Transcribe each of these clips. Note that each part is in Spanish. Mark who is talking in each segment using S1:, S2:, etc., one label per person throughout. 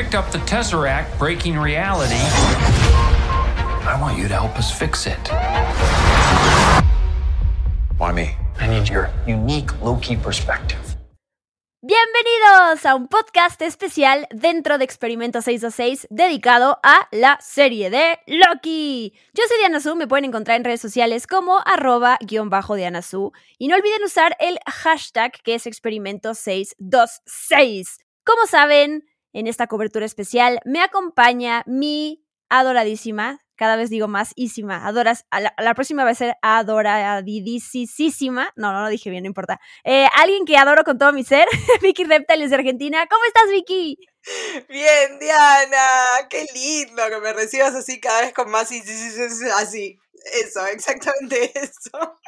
S1: picked up the Tesseract breaking reality. I want you to help us fix it. Why me? I need your unique Loki perspective.
S2: Bienvenidos a un podcast especial dentro de Experimento 626 dedicado a la serie de Loki. Yo soy Diana Su, me pueden encontrar en redes sociales como arroba guion bajo Diana Su y no olviden usar el hashtag que es Experimento 626. Como saben, en esta cobertura especial me acompaña mi adoradísima, cada vez digo más ísima, adoras, a la, próxima va a ser adoradidísima, no, no lo dije bien, no importa. Eh, alguien que adoro con todo mi ser, Vicky Reptiles de Argentina. ¿Cómo estás, Vicky?
S3: Bien, Diana, qué lindo que me recibas así cada vez con más así. Eso, exactamente eso.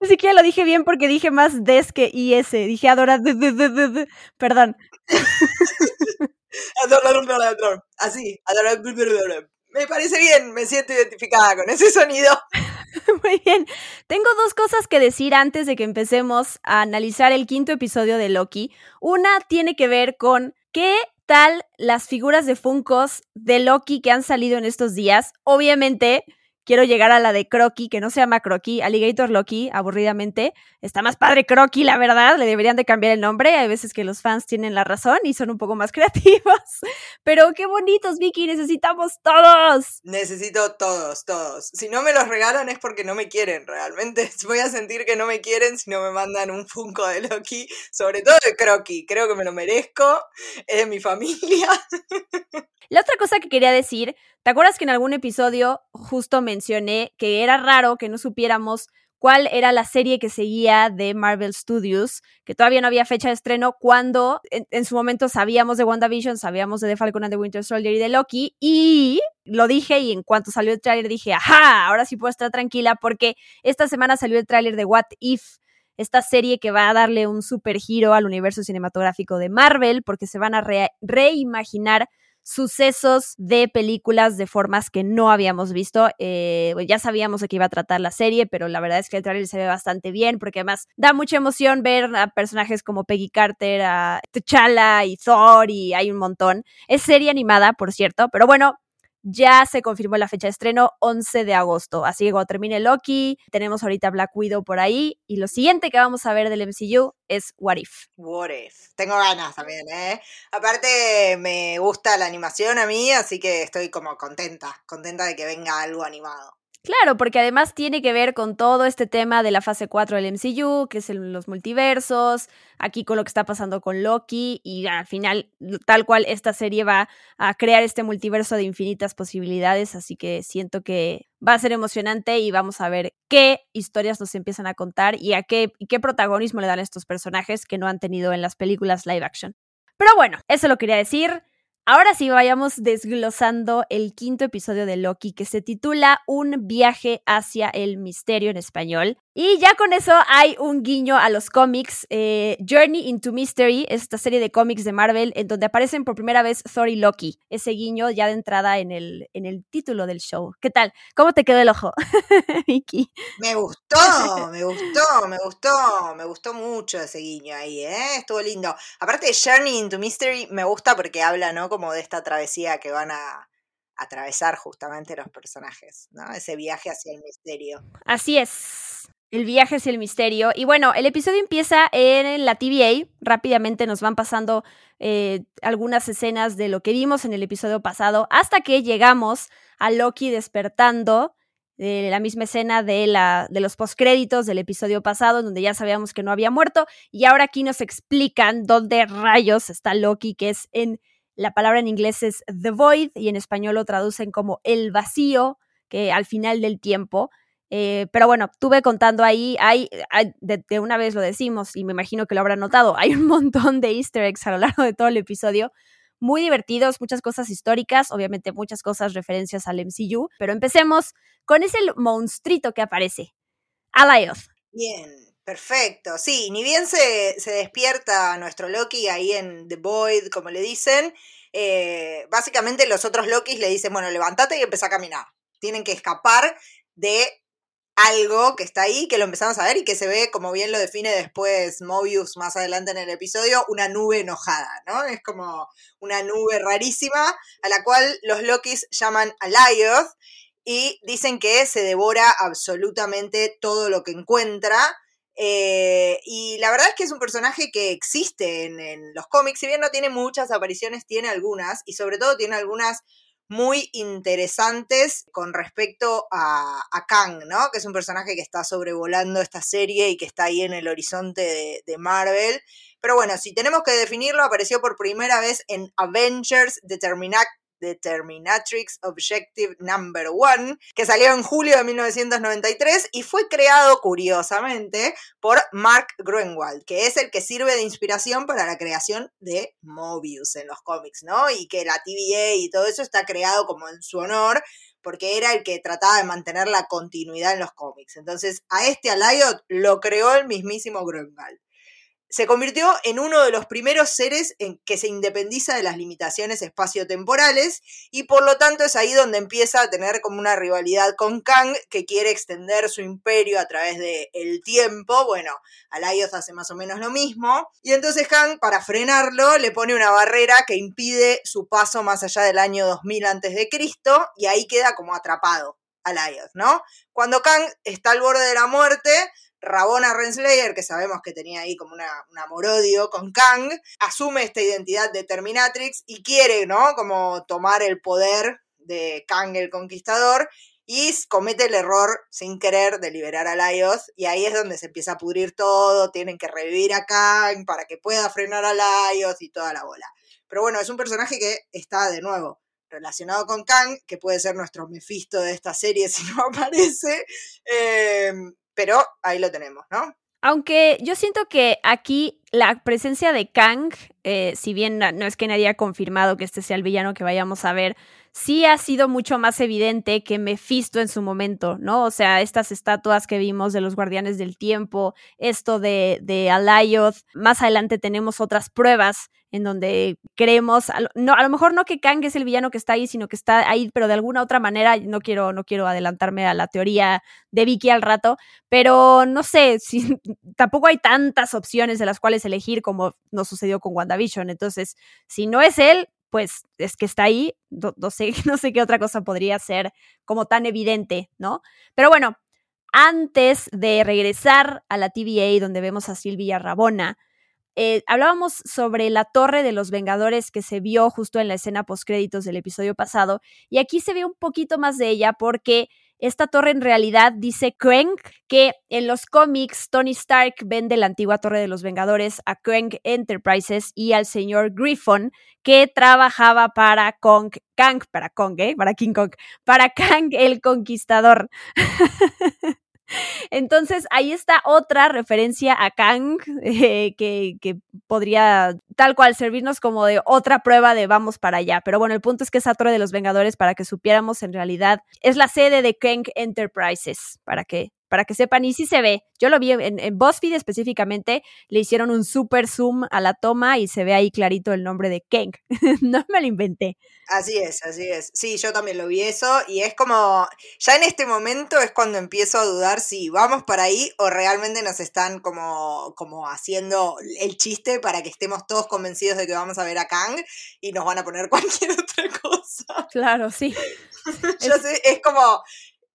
S2: Ni siquiera lo dije bien porque dije más des que IS. Dije adora. Perdón.
S3: Así, me parece bien, me siento identificada con ese sonido.
S2: Muy bien. Tengo dos cosas que decir antes de que empecemos a analizar el quinto episodio de Loki. Una tiene que ver con qué tal las figuras de Funkos de Loki que han salido en estos días. Obviamente, quiero llegar a la de Crocky, que no se llama Crocky, Alligator Loki, aburridamente. Está más padre Crocky, la verdad, le deberían de cambiar el nombre. Hay veces que los fans tienen la razón y son un poco más creativos. Pero qué bonitos, Vicky, necesitamos todos.
S3: Necesito todos, todos. Si no me los regalan es porque no me quieren realmente. Voy a sentir que no me quieren si no me mandan un Funko de Loki, sobre todo de Crocky. Creo que me lo merezco, es de mi familia.
S2: La otra cosa que quería decir, ¿te acuerdas que en algún episodio justo mencioné que era raro que no supiéramos cuál era la serie que seguía de Marvel Studios, que todavía no había fecha de estreno, cuando en, su momento sabíamos de WandaVision, sabíamos de The Falcon and the Winter Soldier y de Loki, y lo dije y en cuanto salió el tráiler dije, ajá, ahora sí puedo estar tranquila porque esta semana salió el tráiler de What If, esta serie que va a darle un super giro al universo cinematográfico de Marvel, porque se van a reimaginar sucesos de películas de formas que no habíamos visto. Eh, ya sabíamos de qué iba a tratar la serie, pero la verdad es que el trailer se ve bastante bien porque además da mucha emoción ver a personajes como Peggy Carter, a T'Challa y Thor y hay un montón. Es serie animada, por cierto, pero bueno, ya se confirmó la fecha de estreno, 11 de agosto. Así que cuando termine Loki, tenemos ahorita Black Widow por ahí. Y lo siguiente que vamos a ver del MCU es What If.
S3: What If. Tengo ganas también, ¿eh? Aparte, me gusta la animación a mí, así que estoy como contenta. Contenta de que venga algo animado.
S2: Claro, porque además tiene que ver con todo este tema de la fase 4 del MCU, que es los multiversos, aquí con lo que está pasando con Loki, y al final, tal cual, esta serie va a crear este multiverso de infinitas posibilidades, así que siento que va a ser emocionante y vamos a ver qué historias nos empiezan a contar y a qué, qué protagonismo le dan estos personajes que no han tenido en las películas live action. Pero bueno, eso lo quería decir. Ahora sí, vayamos desglosando el quinto episodio de Loki que se titula Un viaje hacia el misterio en español. Y ya con eso hay un guiño a los cómics. Eh, Journey into Mystery esta serie de cómics de Marvel en donde aparecen por primera vez Thor y Loki. Ese guiño ya de entrada en el, en el título del show. ¿Qué tal? ¿Cómo te quedó el ojo, Vicky?
S3: Me gustó, me gustó, me gustó, me gustó mucho ese guiño ahí, ¿eh? Estuvo lindo. Aparte, Journey into Mystery me gusta porque habla, ¿no? Como de esta travesía que van a atravesar justamente los personajes, ¿no? Ese viaje hacia el misterio.
S2: Así es. El viaje hacia el misterio. Y bueno, el episodio empieza en la TVA. Rápidamente nos van pasando eh, algunas escenas de lo que vimos en el episodio pasado hasta que llegamos a Loki despertando. de la misma escena de, la, de los postcréditos del episodio pasado, donde ya sabíamos que no había muerto, y ahora aquí nos explican dónde rayos está Loki, que es en, la palabra en inglés es The Void, y en español lo traducen como el vacío, que al final del tiempo. Eh, pero bueno, tuve contando ahí, hay, de, una vez lo decimos y me imagino que lo habrán notado, hay un montón de easter eggs a lo largo de todo el episodio, muy divertidos, muchas cosas históricas, obviamente muchas cosas referencias al MCU, pero empecemos con ese monstruito que aparece, Alayoth.
S3: Bien, perfecto, sí, ni bien se, se despierta nuestro Loki ahí en The Void, como le dicen, eh, básicamente los otros Lokis le dicen, bueno, levántate y empieza a caminar. Tienen que escapar de algo que está ahí, que lo empezamos a ver y que se ve, como bien lo define después Mobius más adelante en el episodio, una nube enojada, ¿no? Es como una nube rarísima a la cual los Lokis llaman Alioth y dicen que se devora absolutamente todo lo que encuentra. Eh, y la verdad es que es un personaje que existe en, en los cómics, si bien no tiene muchas apariciones, tiene algunas, y sobre todo tiene algunas muy interesantes con respecto a, Kang, ¿no? Que es un personaje que está sobrevolando esta serie y que está ahí en el horizonte de, Marvel. Pero bueno, si tenemos que definirlo, apareció por primera vez en Avengers Determinac Determinatrix Objective Number One, que salió en julio de 1993 y fue creado, curiosamente, por Mark Gruenwald, que es el que sirve de inspiración para la creación de Mobius en los cómics, ¿no? Y que la TVA y todo eso está creado como en su honor, porque era el que trataba de mantener la continuidad en los cómics. Entonces, a este Alliot lo creó el mismísimo Gruenwald se convirtió en uno de los primeros seres en que se independiza de las limitaciones espaciotemporales y por lo tanto es ahí donde empieza a tener como una rivalidad con Kang que quiere extender su imperio a través del el tiempo. Bueno, Alioth hace más o menos lo mismo y entonces Kang para frenarlo le pone una barrera que impide su paso más allá del año 2000 a.C. y ahí queda como atrapado Alioth, ¿no? Cuando Kang está al borde de la muerte, Rabona Renslayer, que sabemos que tenía ahí como una, un amor-odio con Kang, asume esta identidad de Terminatrix y quiere, ¿no? Como tomar el poder de Kang el Conquistador y comete el error sin querer de liberar a Laios y ahí es donde se empieza a pudrir todo, tienen que revivir a Kang para que pueda frenar a Laios y toda la bola. Pero bueno, es un personaje que está de nuevo relacionado con Kang, que puede ser nuestro Mephisto de esta serie si no aparece, eh, pero ahí lo tenemos, ¿no?
S2: Aunque yo siento que aquí la presencia de Kang, eh, si bien no es que nadie haya confirmado que este sea el villano que vayamos a ver, sí ha sido mucho más evidente que Mephisto en su momento, ¿no? O sea, estas estatuas que vimos de los Guardianes del Tiempo, esto de, de Alayoth, más adelante tenemos otras pruebas en donde creemos, no, a lo mejor no que Kang es el villano que está ahí, sino que está ahí, pero de alguna otra manera, no quiero, no quiero adelantarme a la teoría de Vicky al rato, pero no sé, si, tampoco hay tantas opciones de las cuales elegir como nos sucedió con WandaVision, entonces, si no es él, pues es que está ahí, no, sé, no sé qué otra cosa podría ser como tan evidente, ¿no? Pero bueno, antes de regresar a la TVA donde vemos a Silvia Rabona, eh, hablábamos sobre la torre de los Vengadores que se vio justo en la escena postcréditos del episodio pasado, y aquí se ve un poquito más de ella porque esta torre en realidad dice Krang, que en los cómics Tony Stark vende la antigua torre de los Vengadores a Krang Enterprises y al señor Griffon, que trabajaba para Kong, Kang, para Kong, ¿eh? para King Kong, para Kang el Conquistador. Entonces, ahí está otra referencia a Kang eh, que, que, podría tal cual servirnos como de otra prueba de vamos para allá. Pero bueno, el punto es que esa Torre de los Vengadores, para que supiéramos, en realidad es la sede de Kang Enterprises, para que para que sepan, y sí se ve. Yo lo vi en, en BuzzFeed específicamente, le hicieron un super zoom a la toma y se ve ahí clarito el nombre de Kang. no me lo inventé.
S3: Así es, así es. Sí, yo también lo vi eso y es como, ya en este momento es cuando empiezo a dudar si vamos para ahí o realmente nos están como, como haciendo el chiste para que estemos todos convencidos de que vamos a ver a Kang y nos van a poner cualquier otra cosa.
S2: Claro, sí.
S3: yo sé, es como,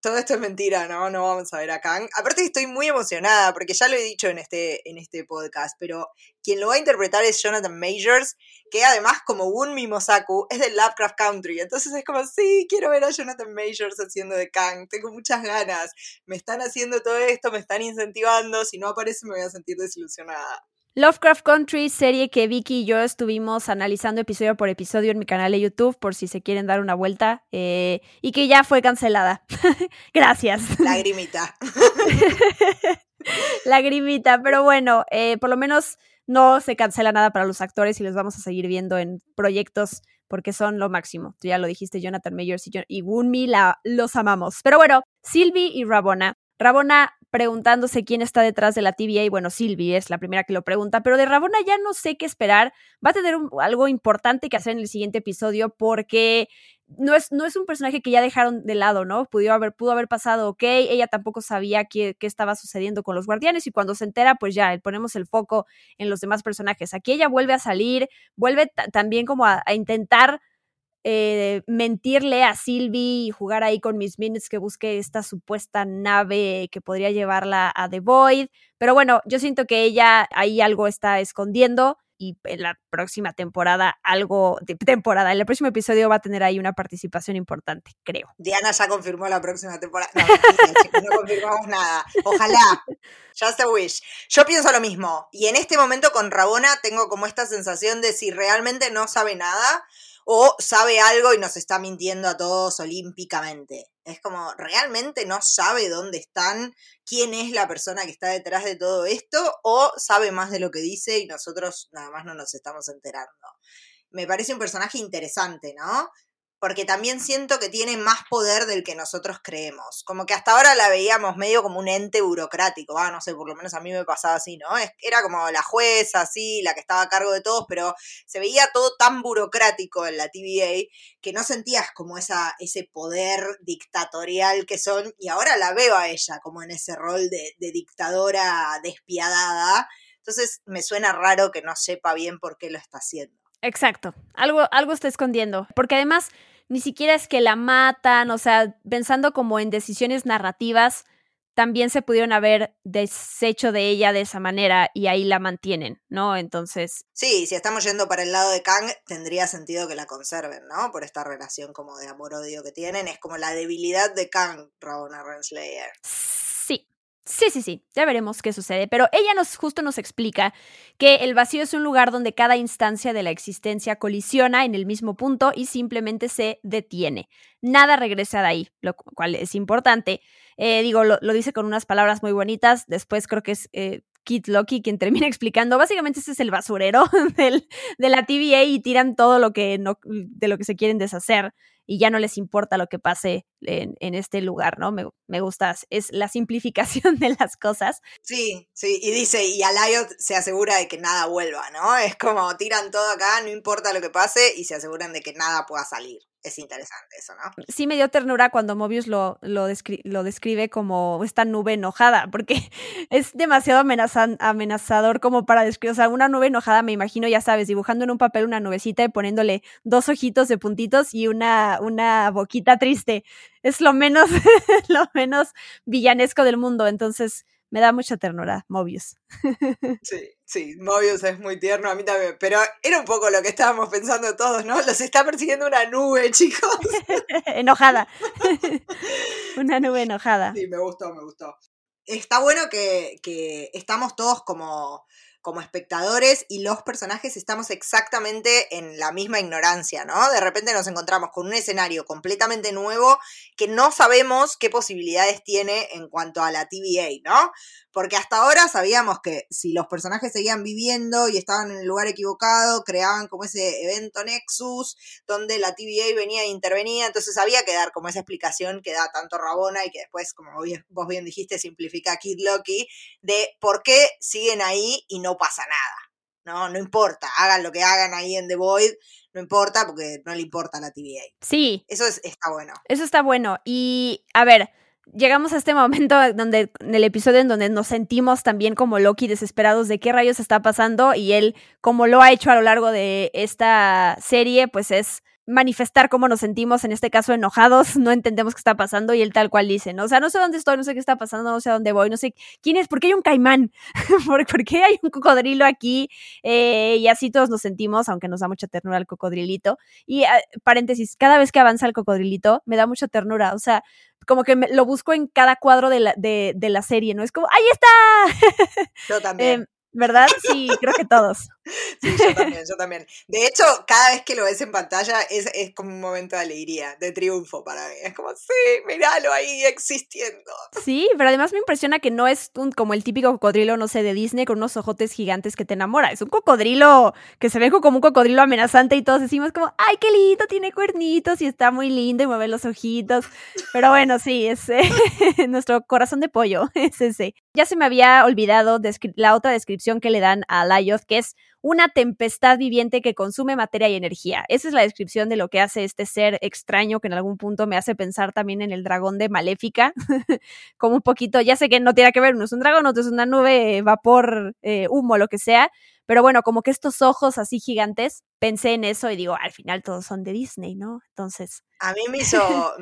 S3: todo esto es mentira, ¿no? No vamos a ver a Kang. Aparte estoy muy emocionada, porque ya lo he dicho en este, en este podcast, pero quien lo va a interpretar es Jonathan Majors, que además, como un Mimosaku, es de Lovecraft Country. Entonces es como, sí, quiero ver a Jonathan Majors haciendo de Kang, tengo muchas ganas. Me están haciendo todo esto, me están incentivando, si no aparece me voy a sentir desilusionada.
S2: Lovecraft Country, serie que Vicky y yo estuvimos analizando episodio por episodio en mi canal de YouTube, por si se quieren dar una vuelta, eh, y que ya fue cancelada. Gracias.
S3: Lagrimita.
S2: Lagrimita, pero bueno, eh, por lo menos no se cancela nada para los actores y los vamos a seguir viendo en proyectos porque son lo máximo. Tú ya lo dijiste, Jonathan Mayers y, y la, los amamos. Pero bueno, Sylvie y Rabona Rabona preguntándose quién está detrás de la TVA, bueno, Sylvie es la primera que lo pregunta, pero de Rabona ya no sé qué esperar. Va a tener algo importante que hacer en el siguiente episodio porque no es, no es un personaje que ya dejaron de lado, ¿no? Pudo haber, pudo haber pasado, ok, ella tampoco sabía qué, qué estaba sucediendo con los guardianes y cuando se entera, pues ya, ponemos el foco en los demás personajes. Aquí ella vuelve a salir, vuelve también como a, intentar eh, mentirle a Sylvie y jugar ahí con mis minutes que busque esta supuesta nave que podría llevarla a The Void. Pero bueno, yo siento que ella ahí algo está escondiendo y en la próxima temporada algo de temporada, en el próximo episodio va a tener ahí una participación importante, creo.
S3: Diana ya confirmó la próxima temporada. No, no confirmamos nada. Ojalá. Just a wish. Yo pienso lo mismo. Y en este momento con Rabona tengo como esta sensación de si realmente no sabe nada o sabe algo y nos está mintiendo a todos olímpicamente. Es como, realmente no sabe dónde están, quién es la persona que está detrás de todo esto, o sabe más de lo que dice y nosotros nada más no nos estamos enterando. Me parece un personaje interesante, ¿no? Porque también siento que tiene más poder del que nosotros creemos. Como que hasta ahora la veíamos medio como un ente burocrático, ah, no sé, por lo menos a mí me pasaba así, ¿no? Era como la jueza, así, la que estaba a cargo de todos, pero se veía todo tan burocrático en la TVA que no sentías como esa, ese poder dictatorial que son, y ahora la veo a ella como en ese rol de, de dictadora despiadada. Entonces me suena raro que no sepa bien por qué lo está haciendo.
S2: Exacto, algo, algo está escondiendo, porque además ni siquiera es que la matan, o sea, pensando como en decisiones narrativas, también se pudieron haber deshecho de ella de esa manera y ahí la mantienen, ¿no? Entonces...
S3: Sí, si estamos yendo para el lado de Kang, tendría sentido que la conserven, ¿no? Por esta relación como de amor-odio que tienen, es como la debilidad de Kang, Rabona Renslayer.
S2: Sí, sí, sí, ya veremos qué sucede, pero ella nos justo nos explica que el vacío es un lugar donde cada instancia de la existencia colisiona en el mismo punto y simplemente se detiene. Nada regresa de ahí, lo cual es importante. Eh, digo, lo, dice con unas palabras muy bonitas, después creo que es eh, Kit Loki quien termina explicando, básicamente ese es el basurero del, de la TVA y tiran todo lo que no, de lo que se quieren deshacer y ya no les importa lo que pase en, este lugar, ¿no? Me, me, gusta, es la simplificación de las cosas.
S3: Sí, sí, y dice, y Alayot se asegura de que nada vuelva, ¿no? Es como tiran todo acá, no importa lo que pase, y se aseguran de que nada pueda salir es interesante eso, ¿no?
S2: Sí me dio ternura cuando Mobius lo, lo, lo describe como esta nube enojada, porque es demasiado amenazador como para describir, o sea, una nube enojada me imagino, ya sabes, dibujando en un papel una nubecita y poniéndole dos ojitos de puntitos y una, una boquita triste. Es lo menos, lo menos villanesco del mundo, entonces me da mucha ternura, Mobius.
S3: Sí, sí, Mobius es muy tierno, a mí también, pero era un poco lo que estábamos pensando todos, ¿no? Los está persiguiendo una nube, chicos.
S2: enojada. una nube enojada.
S3: Sí, me gustó, me gustó. Está bueno que, que estamos todos como como espectadores y los personajes estamos exactamente en la misma ignorancia, ¿no? De repente nos encontramos con un escenario completamente nuevo que no sabemos qué posibilidades tiene en cuanto a la TVA, ¿no? Porque hasta ahora sabíamos que si los personajes seguían viviendo y estaban en el lugar equivocado, creaban como ese evento Nexus, donde la TVA venía e intervenía, entonces había que dar como esa explicación que da tanto Rabona y que después, como vos bien dijiste, simplifica Kid Loki, de por qué siguen ahí y no pasa nada. ¿no? No importa, hagan lo que hagan ahí en The Void, no importa porque no le importa la TVA.
S2: Sí.
S3: Eso está bueno.
S2: Eso está bueno. Y a ver, llegamos a este momento donde en el episodio en donde nos sentimos también como Loki desesperados de qué rayos está pasando y él como lo ha hecho a lo largo de esta serie pues es manifestar cómo nos sentimos, en este caso enojados, no entendemos qué está pasando y él tal cual dice, ¿no? O sea, no sé dónde estoy, no sé qué está pasando, no sé dónde voy, no sé quién es, por qué hay un caimán, ¿Por, qué hay un cocodrilo aquí eh, y así todos nos sentimos, aunque nos da mucha ternura el cocodrilito. Y ah, paréntesis, cada vez que avanza el cocodrilito me da mucha ternura, o sea, como que lo busco en cada cuadro de la, de, la serie, ¿no? Es como, ¡ahí está!
S3: Yo también.
S2: Em, ¿Verdad? Sí, creo que todos.
S3: Sí, yo también, yo también. De hecho, cada vez que lo ves en pantalla es, es como un momento de alegría, de triunfo para mí. Es como, sí, míralo ahí existiendo.
S2: Sí, pero además me impresiona que no es un, como el típico cocodrilo, no sé, de Disney con unos ojotes gigantes que te enamora. Es un cocodrilo que se ve como un cocodrilo amenazante y todos decimos como, ay, qué lindo, tiene cuernitos y está muy lindo y mueve los ojitos. Pero bueno, sí, es nuestro corazón de pollo, es ese. Ya se me había olvidado la otra descripción que le dan a Layoth, que es una tempestad viviente que consume materia y energía. Esa es la descripción de lo que hace este ser extraño que en algún punto me hace pensar también en el dragón de Maléfica, como un poquito, ya sé que no tiene que ver, uno es un dragón, otro es una nube, vapor, eh, humo, lo que sea, pero bueno, como que estos ojos así gigantes, pensé en eso y digo, al final todos son de Disney, ¿no? Entonces...
S3: A mí me hizo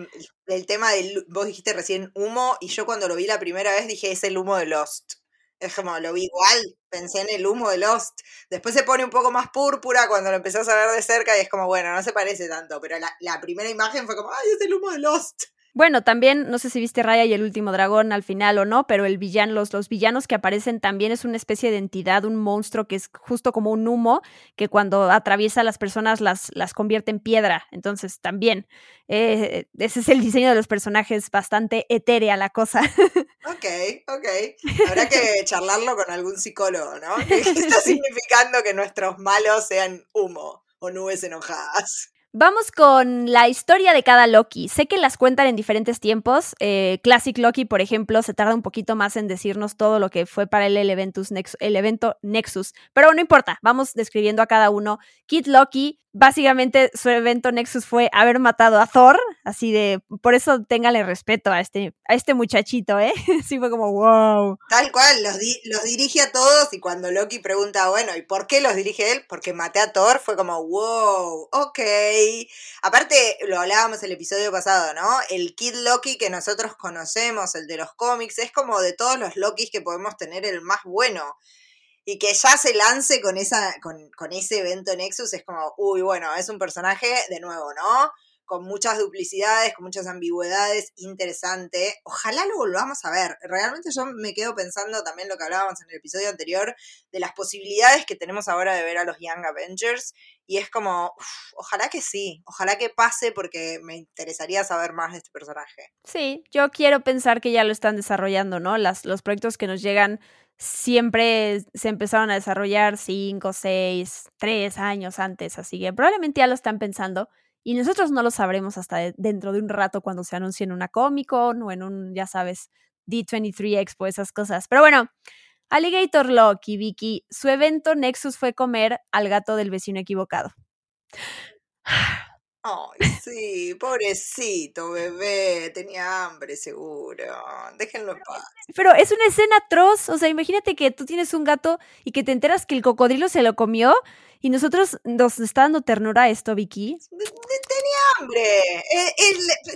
S3: el tema del, vos dijiste recién humo, y yo cuando lo vi la primera vez dije, es el humo de Lost. Es como, lo vi igual, pensé en el humo de Lost. Después se pone un poco más púrpura cuando lo empezás a ver de cerca y es como, bueno, no se parece tanto, pero la, la primera imagen fue como, ay, es el humo de Lost.
S2: Bueno, también, no sé si viste Raya y el último dragón al final o no, pero el villano, los, los villanos que aparecen también es una especie de entidad, un monstruo que es justo como un humo que cuando atraviesa a las personas las, las convierte en piedra. Entonces, también, eh, ese es el diseño de los personajes, bastante etérea la cosa.
S3: Ok, ok. Habrá que charlarlo con algún psicólogo, ¿no? ¿Qué está significando que nuestros malos sean humo o nubes enojadas?
S2: Vamos con la historia de cada Loki. Sé que las cuentan en diferentes tiempos. Eh, Classic Loki, por ejemplo, se tarda un poquito más en decirnos todo lo que fue para él el, evento Nexus. Pero no importa, vamos describiendo a cada uno. Kid Loki básicamente su evento Nexus fue haber matado a Thor, así de, por eso téngale respeto a este, este muchachito, ¿eh? Sí fue como, wow.
S3: Tal cual, los, los dirige a todos y cuando Loki pregunta, bueno, ¿y por qué los dirige él? Porque maté a Thor, fue como, wow, ok. Aparte, lo hablábamos el episodio pasado, ¿no? El Kid Loki que nosotros conocemos, el de los cómics, es como de todos los Lokis que podemos tener el más bueno y que ya se lance con, esa, con, con ese evento Nexus es como, uy, bueno, es un personaje de nuevo, ¿no? Con muchas duplicidades, con muchas ambigüedades, interesante. Ojalá lo volvamos a ver. Realmente yo me quedo pensando también lo que hablábamos en el episodio anterior, de las posibilidades que tenemos ahora de ver a los Young Avengers. Y es como, ojalá que sí, ojalá que pase porque me interesaría saber más de este personaje.
S2: Sí, yo quiero pensar que ya lo están desarrollando, ¿no? Los proyectos que nos llegan siempre se empezaron a desarrollar cinco, seis, tres años antes, así que probablemente ya lo están pensando y nosotros no lo sabremos hasta dentro de un rato cuando se anuncie en una Comic Con o en un, ya sabes, D23 Expo, esas cosas. Pero bueno, Alligator Loki, Vicky, su evento Nexus fue comer al gato del vecino equivocado.
S3: Ay, sí, pobrecito bebé, tenía hambre seguro. Déjenlo en paz.
S2: Pero es una escena atroz, o sea, imagínate que tú tienes un gato y que te enteras que el cocodrilo se lo comió y nosotros nos está dando ternura esto, Vicky.
S3: Tenía hambre. Eh,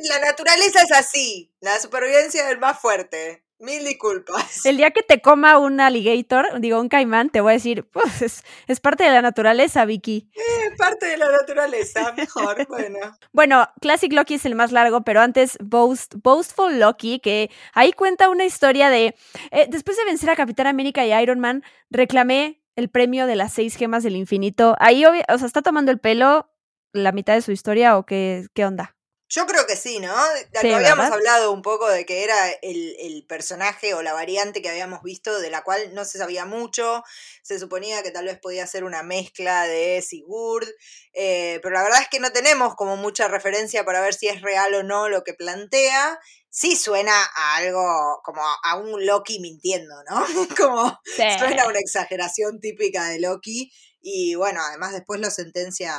S3: la naturaleza es así, la supervivencia del más fuerte. Mil disculpas.
S2: El día que te coma un alligator, digo, un caimán, te voy a decir, pues es, parte de la naturaleza, Vicky.
S3: Es parte de la naturaleza, mejor, bueno.
S2: Bueno, Classic Loki es el más largo, pero antes Boast, Boastful Loki, que ahí cuenta una historia de, eh, después de vencer a Capitán América y Iron Man, reclamé el premio de las seis gemas del infinito. Ahí, o sea, ¿está tomando el pelo la mitad de su historia o qué, qué onda?
S3: Yo creo que sí, ¿no? habíamos hablado un poco de que era el, personaje o la variante que habíamos visto, de la cual no se sabía mucho. Se suponía que tal vez podía ser una mezcla de Sigurd, eh, pero la verdad es que no tenemos como mucha referencia para ver si es real o no lo que plantea. Sí suena a algo como a un Loki mintiendo, ¿no? como suena a una exageración típica de Loki. Y bueno, además después lo sentencia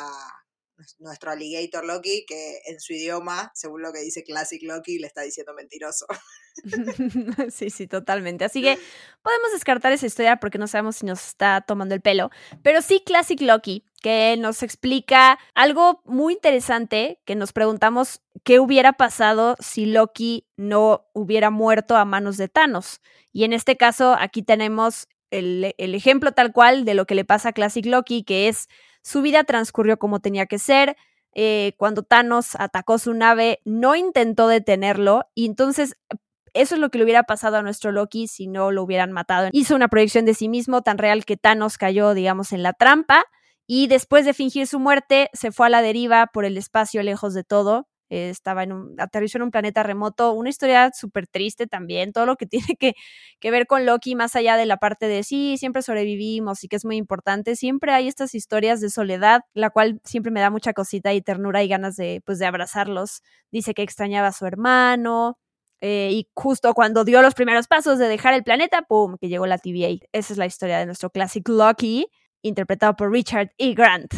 S3: nuestro alligator Loki, que en su idioma, según lo que dice Classic Loki, le está diciendo mentiroso.
S2: sí, sí, totalmente. Así que podemos descartar esa historia porque no sabemos si nos está tomando el pelo. Pero sí, Classic Loki, que nos explica algo muy interesante, que nos preguntamos qué hubiera pasado si Loki no hubiera muerto a manos de Thanos. Y en este caso, aquí tenemos el, el ejemplo tal cual de lo que le pasa a Classic Loki, que es su vida transcurrió como tenía que ser. Eh, cuando Thanos atacó su nave, no intentó detenerlo y entonces eso es lo que le hubiera pasado a nuestro Loki si no lo hubieran matado. Hizo una proyección de sí mismo tan real que Thanos cayó, digamos, en la trampa y después de fingir su muerte se fue a la deriva por el espacio lejos de todo. Eh, estaba en un, aterrizó en un planeta remoto, una historia súper triste también, todo lo que tiene que, que, ver con Loki, más allá de la parte de sí, siempre sobrevivimos y que es muy importante, siempre hay estas historias de soledad, la cual siempre me da mucha cosita y ternura y ganas de, pues, de abrazarlos. Dice que extrañaba a su hermano, eh, y justo cuando dio los primeros pasos de dejar el planeta, ¡pum!, que llegó la TVA. Esa es la historia de nuestro Classic Loki, interpretado por Richard E. Grant.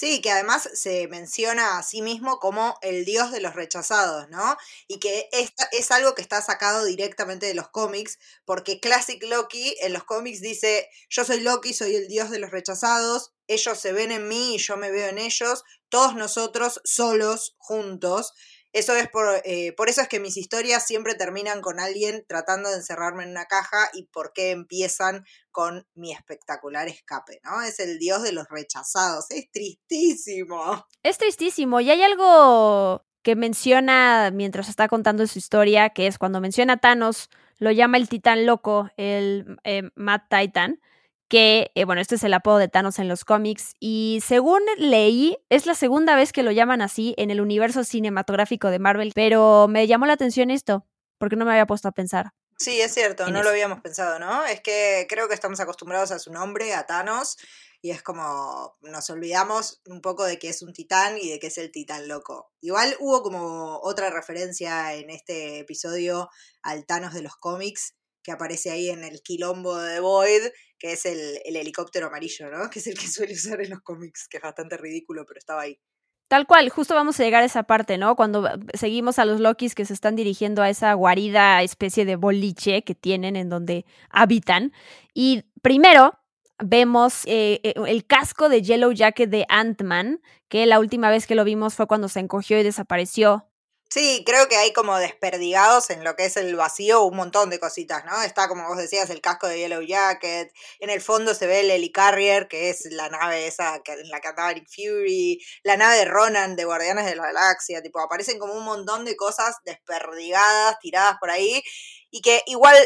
S3: Sí, que además se menciona a sí mismo como el dios de los rechazados, ¿no? Y que esta es algo que está sacado directamente de los cómics, porque Classic Loki en los cómics dice, yo soy Loki, soy el dios de los rechazados, ellos se ven en mí y yo me veo en ellos, todos nosotros solos, juntos. Eso es por, eh, por eso es que mis historias siempre terminan con alguien tratando de encerrarme en una caja y por qué empiezan con mi espectacular escape, ¿no? Es el dios de los rechazados. Es tristísimo.
S2: Es tristísimo. Y hay algo que menciona mientras está contando su historia, que es cuando menciona a Thanos, lo llama el titán loco, el eh, Mad Titan que, eh, bueno, este es el apodo de Thanos en los cómics y según leí, es la segunda vez que lo llaman así en el universo cinematográfico de Marvel, pero me llamó la atención esto, porque no me había puesto a pensar.
S3: Sí, es cierto, no lo habíamos pensado, ¿no? Es que creo que estamos acostumbrados a su nombre, a Thanos, y es como nos olvidamos un poco de que es un titán y de que es el titán loco. Igual hubo como otra referencia en este episodio al Thanos de los cómics, que aparece ahí en el quilombo de Void, que es el, helicóptero amarillo, ¿no? Que es el que suele usar en los cómics, que es bastante ridículo, pero estaba ahí.
S2: Tal cual, justo vamos a llegar a esa parte, ¿no? Cuando seguimos a los Lokis que se están dirigiendo a esa guarida especie de boliche que tienen en donde habitan. Y primero vemos eh, eh, el casco de Yellow Jacket de Ant-Man, que la última vez que lo vimos fue cuando se encogió y desapareció
S3: Sí, creo que hay como desperdigados en lo que es el vacío un montón de cositas, ¿no? Está, como vos decías, el casco de Yellow Jacket, en el fondo se ve el Helicarrier, que es la nave esa en la que Fury, la nave de Ronan de Guardianes de la Galaxia, tipo, aparecen como un montón de cosas desperdigadas, tiradas por ahí, y que igual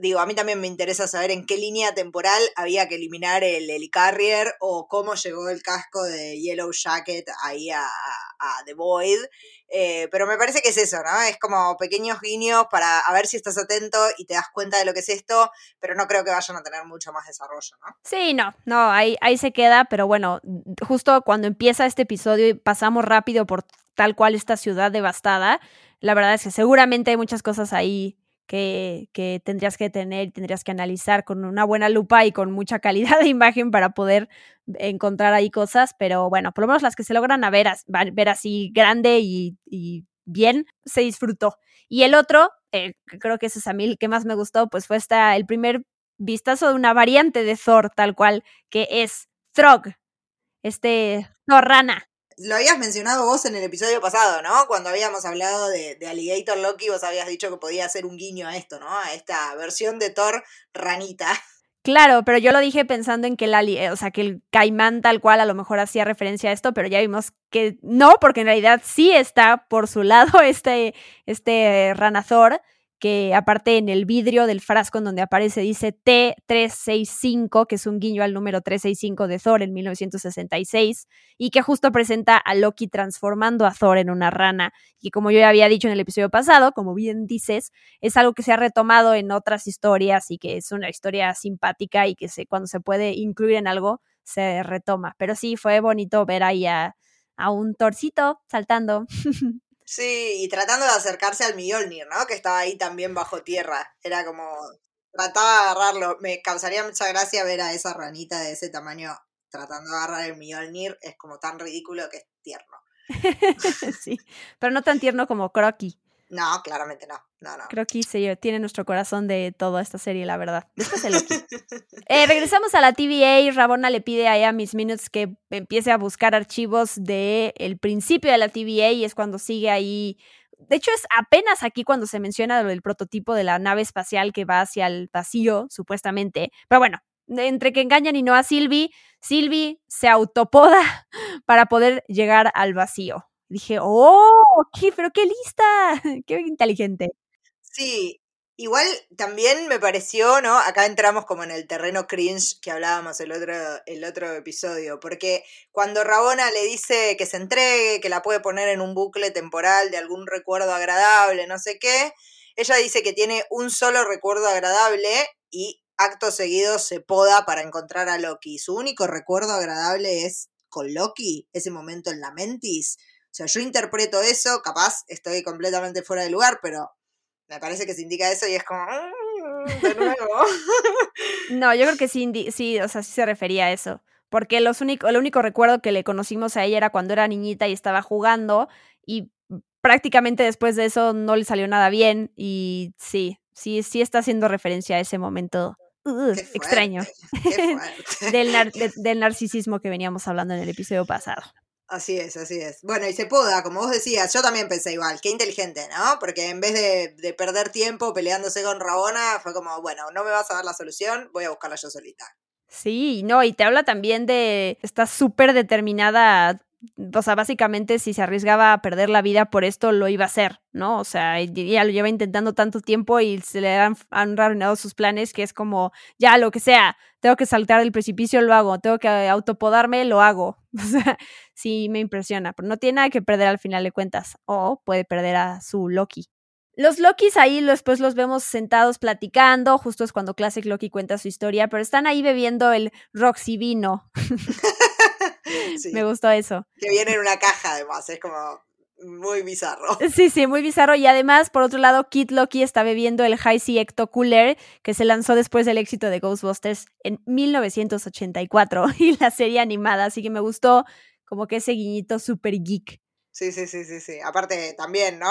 S3: digo, a mí también me interesa saber en qué línea temporal había que eliminar el Helicarrier o cómo llegó el casco de Yellow Jacket ahí a, The Void. Eh, pero me parece que es eso, ¿no? Es como pequeños guiños para a ver si estás atento y te das cuenta de lo que es esto, pero no creo que vayan a tener mucho más desarrollo, ¿no?
S2: Sí, no, no, ahí, ahí se queda, pero bueno, justo cuando empieza este episodio y pasamos rápido por tal cual esta ciudad devastada, la verdad es que seguramente hay muchas cosas ahí que, tendrías que tener y tendrías que analizar con una buena lupa y con mucha calidad de imagen para poder encontrar ahí cosas, pero bueno, por lo menos las que se logran a ver, así grande y, bien, se disfrutó. Y el otro, eh, creo que ese es a mí el que más me gustó, pues fue esta, el primer vistazo de una variante de Thor, tal cual, que es Throg, este Thor rana
S3: lo habías mencionado vos en el episodio pasado, ¿no? Cuando habíamos hablado de, Alligator Loki, vos habías dicho que podía hacer un guiño a esto, ¿no? A esta versión de Thor ranita.
S2: Claro, pero yo lo dije pensando en que el, o sea, que el caimán tal cual a lo mejor hacía referencia a esto, pero ya vimos que no, porque en realidad sí está por su lado este, este ranazor que aparte en el vidrio del frasco en donde aparece dice T365, que es un guiño al número 365 de Thor en 1966, y que justo presenta a Loki transformando a Thor en una rana, y como yo ya había dicho en el episodio pasado, como bien dices, es algo que se ha retomado en otras historias y que es una historia simpática y que cuando se puede incluir en algo, se retoma. Pero sí, fue bonito ver ahí a un torcito saltando.
S3: Sí, y tratando de acercarse al Mjolnir, ¿no? Que estaba ahí también bajo tierra. Era como. Trataba de agarrarlo. Me causaría mucha gracia ver a esa ranita de ese tamaño tratando de agarrar el Mjolnir. Es como tan ridículo que es tierno.
S2: sí, pero no tan tierno como Crocky.
S3: No, claramente no. No, no.
S2: Creo que se tiene nuestro corazón de toda esta serie, la verdad. eh, regresamos a la TVA. Rabona le pide a Miss Minutes que empiece a buscar archivos del el principio de la TVA y es cuando sigue ahí. De hecho, es apenas aquí cuando se menciona lo del prototipo de la nave espacial que va hacia el vacío, supuestamente. Pero bueno, entre que engañan y no a Sylvie, Sylvie se autopoda para poder llegar al vacío. Dije, oh, qué, pero qué lista, qué inteligente.
S3: Sí, igual también me pareció, ¿no? Acá entramos como en el terreno cringe que hablábamos el otro, el otro episodio, porque cuando Rabona le dice que se entregue, que la puede poner en un bucle temporal de algún recuerdo agradable, no sé qué, ella dice que tiene un solo recuerdo agradable y acto seguido se poda para encontrar a Loki. Su único recuerdo agradable es con Loki, ese momento en la Mentis. O sea, yo interpreto eso, capaz estoy completamente fuera de lugar, pero me parece que se indica eso y es como, mm, de nuevo.
S2: no, yo creo que sí, sí, o sea, sí se refería a eso. Porque los único, el único recuerdo que le conocimos a ella era cuando era niñita y estaba jugando y prácticamente después de eso no le salió nada bien y sí, sí, sí está haciendo referencia a ese momento extraño del, del narcisismo que veníamos hablando en el episodio pasado.
S3: Así es, así es. Bueno, y se poda, como vos decías, yo también pensé igual, qué inteligente, ¿no? Porque en vez de, perder tiempo peleándose con Rabona, fue como, bueno, no me vas a dar la solución, voy a buscarla yo solita.
S2: Sí, no, y te habla también de, está súper determinada o sea, básicamente si se arriesgaba a perder la vida por esto, lo iba a hacer, ¿no? O sea, ya lo lleva intentando tanto tiempo y se le han, han arruinado sus planes, que es como, ya, lo que sea, tengo que saltar del precipicio, lo hago, tengo que autopodarme, lo hago. O sea, sí me impresiona, pero no tiene nada que perder al final de cuentas, o puede perder a su Loki. Los Lokis ahí después los vemos sentados platicando, justo es cuando Classic Loki cuenta su historia, pero están ahí bebiendo el Roxy vino. Me gustó eso.
S3: Que viene en una caja, además, es como muy bizarro.
S2: Sí, sí, muy bizarro. Y además, por otro lado, Kid Loki está bebiendo el High Sea Ecto Cooler, que se lanzó después del éxito de Ghostbusters en 1984 y la serie animada. Así que me gustó como que ese guiñito super geek.
S3: Sí, sí, sí, sí, sí. Aparte también, ¿no?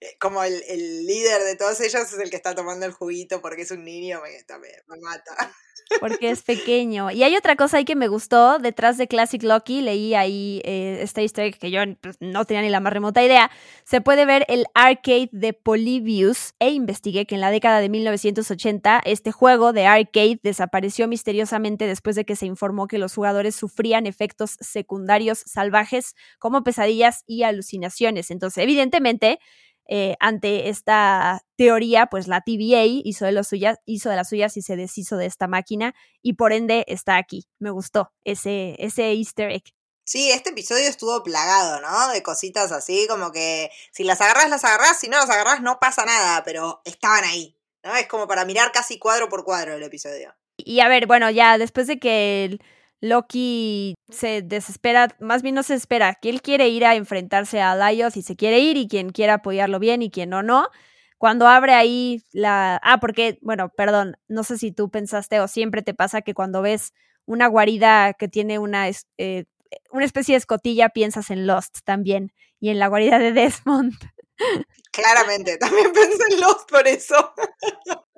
S3: Eh, como el, el, líder de todos ellos es el que está tomando el juguito porque es un niño, me, también, me mata.
S2: Porque es pequeño. Y hay otra cosa ahí que me gustó. Detrás de Classic Loki, leí ahí eh, este que yo pues, no tenía ni la más remota idea. Se puede ver el arcade de Polybius e investigué que en la década de 1980 este juego de arcade desapareció misteriosamente después de que se informó que los jugadores sufrían efectos secundarios salvajes como pesadillas y alucinaciones. Entonces, evidentemente, eh, ante esta teoría, pues la TVA hizo de, suyas, hizo de las suyas y se deshizo de esta máquina y por ende está aquí. Me gustó ese, ese easter egg.
S3: Sí, este episodio estuvo plagado, ¿no? De cositas así, como que si las agarras, las agarras, si no las agarras, no pasa nada, pero estaban ahí, ¿no? Es como para mirar casi cuadro por cuadro el episodio.
S2: Y a ver, bueno, ya después de que el Loki se desespera, más bien no se espera, que él quiere ir a enfrentarse a Lyoth y se quiere ir y quien quiera apoyarlo bien y quien no, no. Cuando abre ahí la... Ah, porque, bueno, perdón, no sé si tú pensaste o siempre te pasa que cuando ves una guarida que tiene una, eh, una especie de escotilla piensas en Lost también y en la guarida de Desmond.
S3: Claramente, también pensé en Lost por eso.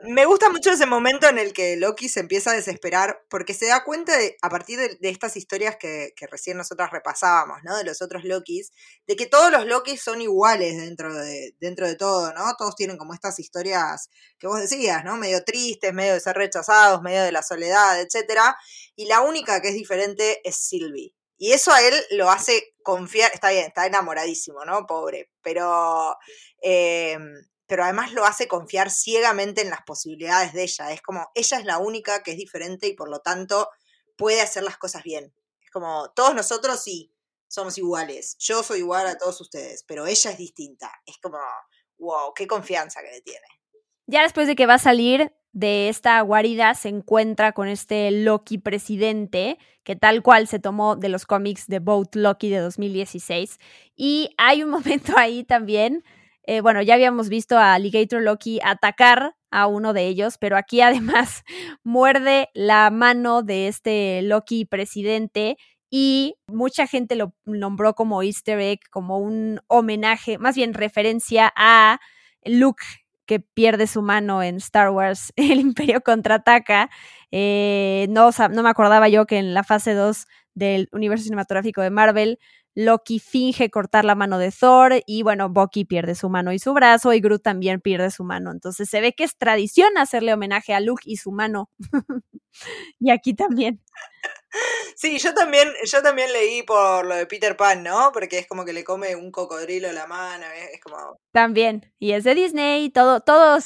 S3: Me gusta mucho ese momento en el que Loki se empieza a desesperar porque se da cuenta de, a partir de, estas historias que, recién nosotras repasábamos, ¿no? De los otros Lokis, de que todos los Lokis son iguales dentro de, dentro de todo, ¿no? Todos tienen como estas historias que vos decías, ¿no? Medio tristes, medio de ser rechazados, medio de la soledad, etc. Y la única que es diferente es Sylvie. Y eso a él lo hace confiar, está bien, está enamoradísimo, ¿no? Pobre, pero, eh, pero además lo hace confiar ciegamente en las posibilidades de ella. Es como, ella es la única que es diferente y por lo tanto puede hacer las cosas bien. Es como, todos nosotros sí, somos iguales. Yo soy igual a todos ustedes, pero ella es distinta. Es como, wow, qué confianza que le tiene.
S2: Ya después de que va a salir, de esta guarida se encuentra con este Loki presidente, que tal cual se tomó de los cómics de Boat Loki de 2016. Y hay un momento ahí también, eh, bueno, ya habíamos visto a Alligator Loki atacar a uno de ellos, pero aquí además muerde la mano de este Loki presidente y mucha gente lo nombró como easter egg, como un homenaje, más bien referencia a Luke que pierde su mano en Star Wars, el Imperio contraataca. Eh, no, no me acordaba yo que en la fase 2 del universo cinematográfico de Marvel, Loki finge cortar la mano de Thor y bueno, Bucky pierde su mano y su brazo y Groot también pierde su mano. Entonces se ve que es tradición hacerle homenaje a Luke y su mano. y aquí también.
S3: Sí, yo también, yo también leí por lo de Peter Pan, ¿no? Porque es como que le come un cocodrilo la mano, es como...
S2: También, y es de Disney, todo, todo,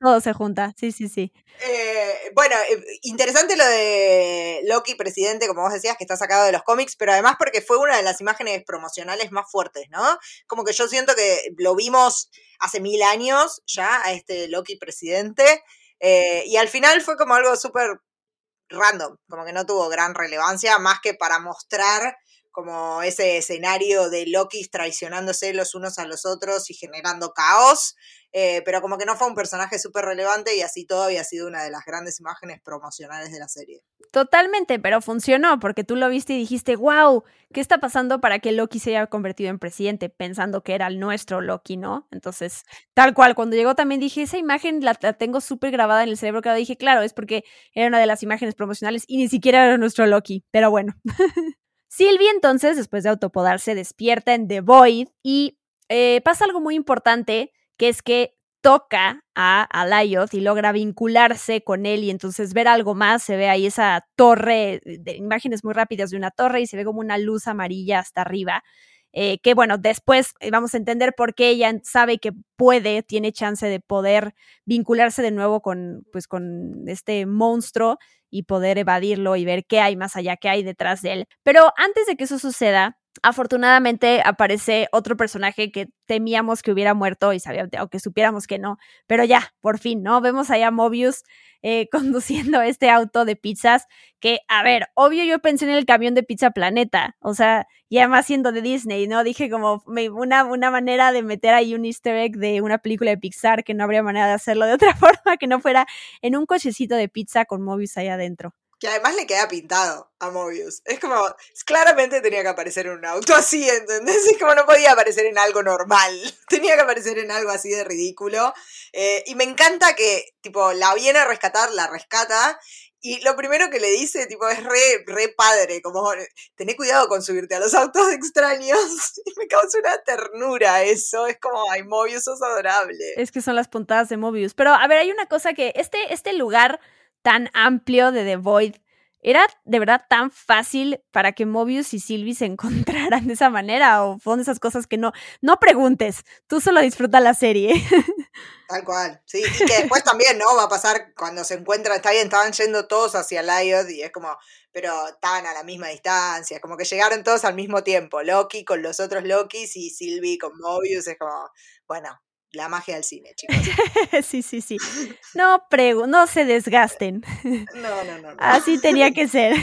S2: todo se junta, sí, sí, sí.
S3: Eh, bueno, eh, interesante lo de Loki presidente, como vos decías, que está sacado de los cómics, pero además porque fue una de las imágenes promocionales más fuertes, ¿no? Como que yo siento que lo vimos hace mil años ya a este Loki presidente, eh, y al final fue como algo súper random, como que no tuvo gran relevancia, más que para mostrar como ese escenario de Loki traicionándose los unos a los otros y generando caos, eh, pero como que no fue un personaje súper relevante y así todo había sido una de las grandes imágenes promocionales de la serie.
S2: Totalmente, pero funcionó porque tú lo viste y dijiste, wow, ¿qué está pasando para que Loki se haya convertido en presidente? Pensando que era el nuestro Loki, ¿no? Entonces, tal cual, cuando llegó también dije, esa imagen la, tengo súper grabada en el cerebro, que dije, claro, es porque era una de las imágenes promocionales y ni siquiera era nuestro Loki, pero bueno. Sylvie entonces, después de autopodarse, despierta en The Void y eh, pasa algo muy importante, que es que toca a, a y logra vincularse con él y entonces ver algo más, se ve ahí esa torre, de imágenes muy rápidas de una torre y se ve como una luz amarilla hasta arriba. Eh, que bueno, después eh, vamos a entender por qué ella sabe que puede, tiene chance de poder vincularse de nuevo con, pues, con este monstruo y poder evadirlo y ver qué hay más allá, qué hay detrás de él. Pero antes de que eso suceda, afortunadamente aparece otro personaje que temíamos que hubiera muerto y sabíamos, aunque supiéramos que no, pero ya, por fin, ¿no? Vemos allá a Mobius eh, conduciendo este auto de pizzas que, a ver, obvio yo pensé en el camión de Pizza Planeta, o sea, y además siendo de Disney, ¿no? Dije como una, una manera de meter ahí un easter egg de una película de Pixar que no habría manera de hacerlo de otra forma que no fuera en un cochecito de pizza con Mobius ahí adentro.
S3: Que además le queda pintado a Mobius. Es como, claramente tenía que aparecer en un auto así, ¿entendés? Es como no podía aparecer en algo normal. Tenía que aparecer en algo así de ridículo. Eh, y me encanta que, tipo, la viene a rescatar, la rescata. Y lo primero que le dice, tipo, es re, re padre, como, tené cuidado con subirte a los autos extraños. Y me causa una ternura eso. Es como, ay, Mobius, sos adorable.
S2: Es que son las puntadas de Mobius. Pero, a ver, hay una cosa que este, este lugar tan amplio de The Void. ¿Era de verdad tan fácil para que Mobius y Sylvie se encontraran de esa manera? ¿O fueron esas cosas que no? No preguntes, tú solo disfruta la serie.
S3: Tal cual, sí. Y que después también, ¿no? Va a pasar cuando se encuentran, está bien, estaban yendo todos hacia Lyot y es como, pero estaban a la misma distancia, como que llegaron todos al mismo tiempo. Loki con los otros Lokis y Sylvie con Mobius, es como, bueno, la magia del cine, chicos.
S2: sí, sí, sí. No prego, no se desgasten.
S3: No, no, no,
S2: Así tenía que ser.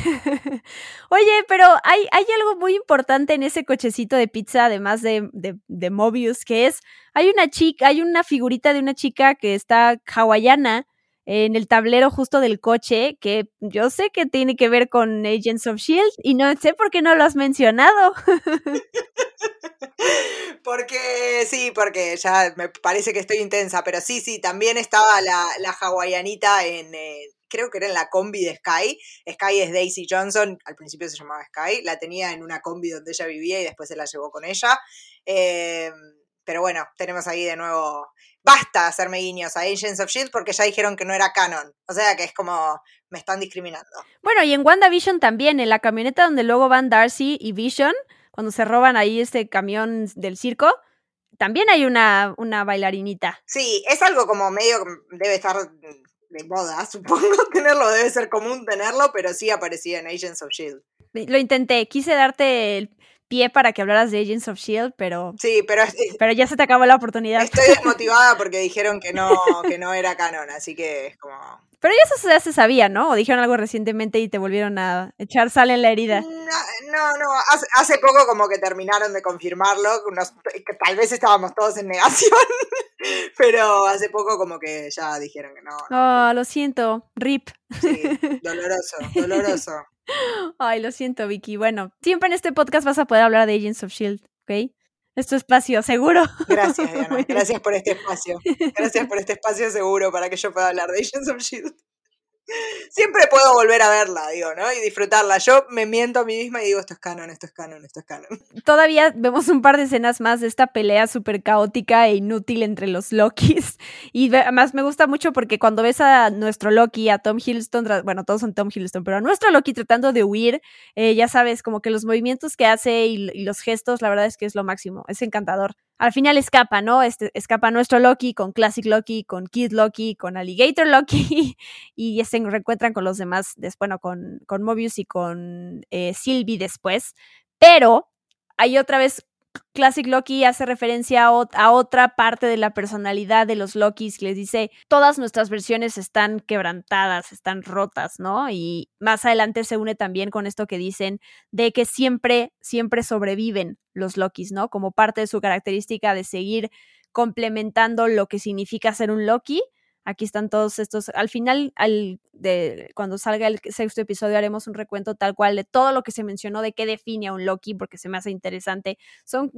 S2: Oye, pero hay, hay algo muy importante en ese cochecito de pizza, además de, de, Mobius, que es, hay una chica, hay una figurita de una chica que está hawaiana en el tablero justo del coche, que yo sé que tiene que ver con Agents of Shield y no sé por qué no lo has mencionado.
S3: porque sí, porque ya me parece que estoy intensa, pero sí, sí, también estaba la, la hawaianita en, eh, creo que era en la combi de Sky. Sky es Daisy Johnson, al principio se llamaba Sky, la tenía en una combi donde ella vivía y después se la llevó con ella. Eh, pero bueno, tenemos ahí de nuevo basta hacerme guiños a Agents of Shield porque ya dijeron que no era canon. O sea que es como me están discriminando.
S2: Bueno, y en WandaVision también, en la camioneta donde luego van Darcy y Vision, cuando se roban ahí este camión del circo, también hay una, una bailarinita.
S3: Sí, es algo como medio debe estar de moda, supongo tenerlo, debe ser común tenerlo, pero sí aparecía en Agents of Shield.
S2: Lo intenté, quise darte el pie para que hablaras de Agents of Shield, pero.
S3: Sí, pero.
S2: Pero ya se te acabó la oportunidad.
S3: Estoy desmotivada porque dijeron que no, que no era canon, así que es como.
S2: Pero eso ya se sabía, ¿no? O dijeron algo recientemente y te volvieron a echar sal en la herida.
S3: No, no, hace, poco como que terminaron de confirmarlo, que tal vez estábamos todos en negación, pero hace poco como que ya dijeron que no.
S2: Oh, lo siento, rip.
S3: Sí, doloroso, doloroso.
S2: Ay, lo siento, Vicky. Bueno, siempre en este podcast vas a poder hablar de Agents of Shield, ¿ok? Es tu espacio, seguro.
S3: Gracias, Diana. Gracias por este espacio. Gracias por este espacio seguro para que yo pueda hablar de Agents of Shield. Siempre puedo volver a verla, digo, ¿no? Y disfrutarla. Yo me miento a mí misma y digo, esto es canon, esto es canon, esto es canon.
S2: Todavía vemos un par de escenas más de esta pelea súper caótica e inútil entre los Lokis. Y además me gusta mucho porque cuando ves a nuestro Loki, a Tom Hiddleston, bueno, todos son Tom Hiddleston, pero a nuestro Loki tratando de huir, eh, ya sabes, como que los movimientos que hace y, y los gestos, la verdad es que es lo máximo. Es encantador al final escapa, ¿no? Este, escapa nuestro Loki con Classic Loki, con Kid Loki, con Alligator Loki y se reencuentran con los demás, bueno, con, con Mobius y con eh, Sylvie después. Pero hay otra vez Classic Loki hace referencia a, otra parte de la personalidad de los Lokis que les dice, todas nuestras versiones están quebrantadas, están rotas, ¿no? Y más adelante se une también con esto que dicen de que siempre, siempre sobreviven los Lokis, ¿no? Como parte de su característica de seguir complementando lo que significa ser un Loki Aquí están todos estos. Al final, al, de, cuando salga el sexto episodio, haremos un recuento tal cual de todo lo que se mencionó, de qué define a un Loki, porque se me hace interesante. Son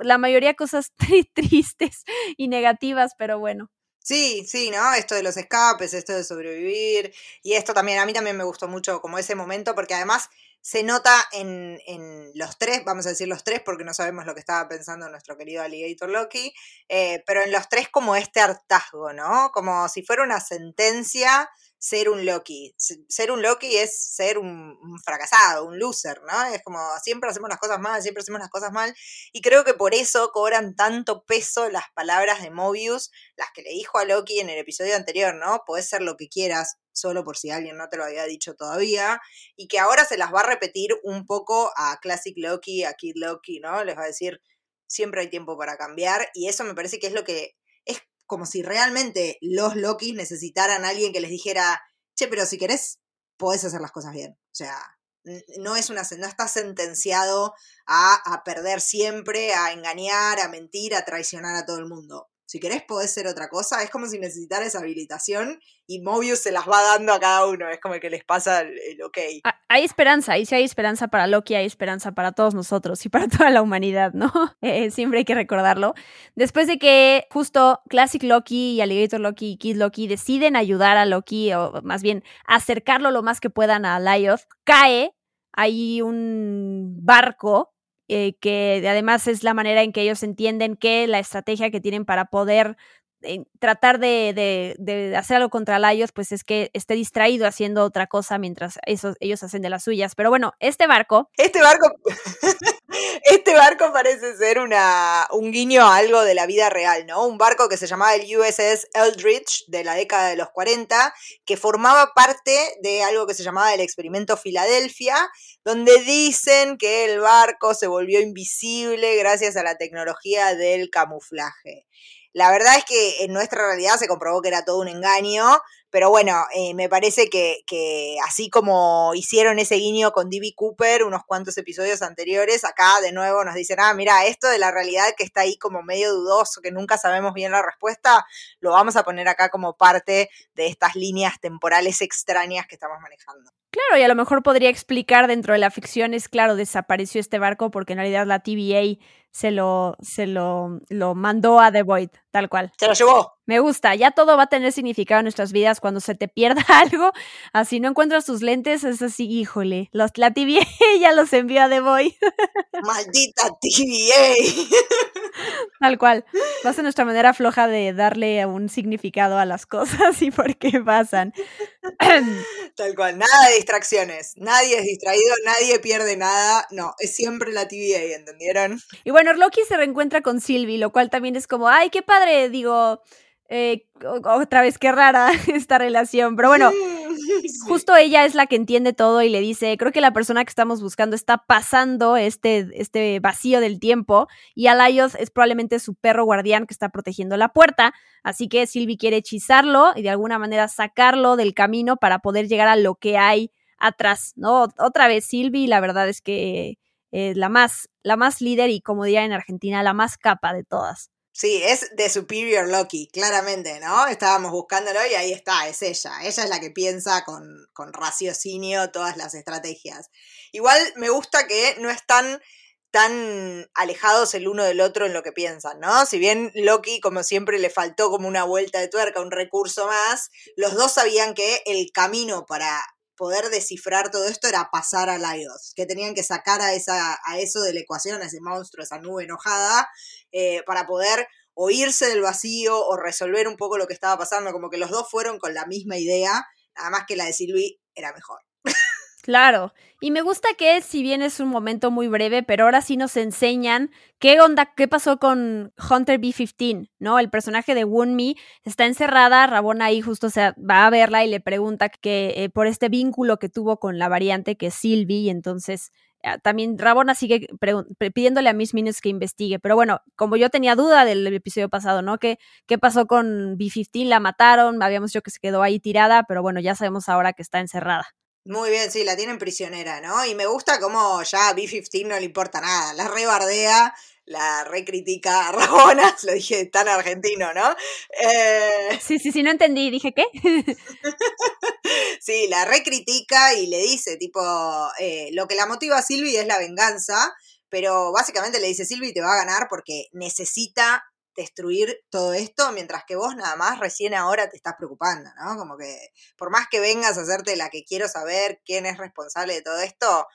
S2: la mayoría cosas tristes y negativas, pero bueno.
S3: Sí, sí, ¿no? Esto de los escapes, esto de sobrevivir. Y esto también, a mí también me gustó mucho como ese momento, porque además se nota en, en, los tres, vamos a decir los tres porque no sabemos lo que estaba pensando nuestro querido Alligator Loki, eh, pero en los tres como este hartazgo, ¿no? Como si fuera una sentencia ser un Loki. Ser un Loki es ser un, fracasado, un loser, ¿no? Es como siempre hacemos las cosas mal, siempre hacemos las cosas mal. Y creo que por eso cobran tanto peso las palabras de Mobius, las que le dijo a Loki en el episodio anterior, ¿no? Puedes ser lo que quieras, solo por si alguien no te lo había dicho todavía. Y que ahora se las va a repetir un poco a Classic Loki, a Kid Loki, ¿no? Les va a decir, siempre hay tiempo para cambiar. Y eso me parece que es lo que como si realmente los Loki necesitaran a alguien que les dijera, che, pero si querés, podés hacer las cosas bien. O sea, no es una no está sentenciado a, a perder siempre, a engañar, a mentir, a traicionar a todo el mundo. Si querés podés ser otra cosa, es como si necesitaras habilitación y Mobius se las va dando a cada uno, es como que les pasa el, ok.
S2: Hay esperanza, y si hay esperanza para Loki, hay esperanza para todos nosotros y para toda la humanidad, ¿no? Eh, siempre hay que recordarlo. Después de que justo Classic Loki y Alligator Loki y Kid Loki deciden ayudar a Loki, o más bien acercarlo lo más que puedan a Lyoth, cae ahí un barco eh, que además es la manera en que ellos entienden que la estrategia que tienen para poder eh, tratar de, de, hacer algo contra Laios, pues es que esté distraído haciendo otra cosa mientras ellos hacen de las suyas. Pero bueno, este barco.
S3: Este barco. Este barco parece ser una, un guiño a algo de la vida real, ¿no? Un barco que se llamaba el USS Eldridge de la década de los 40, que formaba parte de algo que se llamaba el experimento Filadelfia, donde dicen que el barco se volvió invisible gracias a la tecnología del camuflaje. La verdad es que en nuestra realidad se comprobó que era todo un engaño, pero bueno, eh, me parece que, que, así como hicieron ese guiño con D.B. Cooper unos cuantos episodios anteriores, acá de nuevo nos dicen, ah, mira, esto de la realidad que está ahí como medio dudoso, que nunca sabemos bien la respuesta, lo vamos a poner acá como parte de estas líneas temporales extrañas que estamos manejando.
S2: Claro, y a lo mejor podría explicar dentro de la ficción, es claro, desapareció este barco porque en realidad la TVA se lo, se lo, lo mandó a The Void, tal cual.
S3: Se lo llevó.
S2: Me gusta, ya todo va a tener significado en nuestras vidas cuando se te pierda algo, así no encuentras tus lentes, es así, híjole, los, la TVA ya los envió a The Void.
S3: Maldita TVA.
S2: Tal cual. Va a ser nuestra manera floja de darle un significado a las cosas y por qué pasan.
S3: Tal cual, nada de distracciones, nadie es distraído, nadie pierde nada, no, es siempre la TVA, ¿entendieron?
S2: Y bueno, Loki se reencuentra con Sylvie, lo cual también es como, ay, qué padre, digo, eh, otra vez qué rara esta relación, pero bueno, justo ella es la que entiende todo y le dice, creo que la persona que estamos buscando está pasando este, este vacío del tiempo y Alayos es probablemente su perro guardián que está protegiendo la puerta, así que Sylvie quiere hechizarlo y de alguna manera sacarlo del camino para poder llegar a lo que hay atrás, ¿no? Otra vez Sylvie, la verdad es que eh, la más, la más líder y como diría en Argentina, la más capa de todas.
S3: Sí, es de Superior Loki, claramente, ¿no? Estábamos buscándolo y ahí está, es ella. Ella es la que piensa con, con raciocinio todas las estrategias. Igual me gusta que no están tan alejados el uno del otro en lo que piensan, ¿no? Si bien Loki, como siempre, le faltó como una vuelta de tuerca, un recurso más, los dos sabían que el camino para poder descifrar todo esto era pasar a Laios, que tenían que sacar a, esa, a eso de la ecuación, a ese monstruo, a esa nube enojada, eh, para poder oírse del vacío o resolver un poco lo que estaba pasando, como que los dos fueron con la misma idea, nada más que la de Sylvie era mejor.
S2: Claro, y me gusta que si bien es un momento muy breve, pero ahora sí nos enseñan qué onda, qué pasó con Hunter B-15, ¿no? El personaje de Wunmi está encerrada, Rabona ahí justo se va a verla y le pregunta que eh, por este vínculo que tuvo con la variante que es Sylvie, y entonces ah, también Rabona sigue pidiéndole a Miss Minutes que investigue, pero bueno, como yo tenía duda del episodio pasado, ¿no? ¿Qué, qué pasó con B-15? La mataron, habíamos dicho que se quedó ahí tirada, pero bueno, ya sabemos ahora que está encerrada.
S3: Muy bien, sí, la tienen prisionera, ¿no? Y me gusta como ya a B-15 no le importa nada, la rebardea, la recritica a Rabona, lo dije tan argentino, ¿no?
S2: Eh... Sí, sí, sí, no entendí, dije qué.
S3: sí, la recritica y le dice, tipo, eh, lo que la motiva a Silvi es la venganza, pero básicamente le dice, Silvi te va a ganar porque necesita destruir todo esto, mientras que vos nada más recién ahora te estás preocupando, ¿no? Como que por más que vengas a hacerte la que quiero saber quién es responsable de todo esto,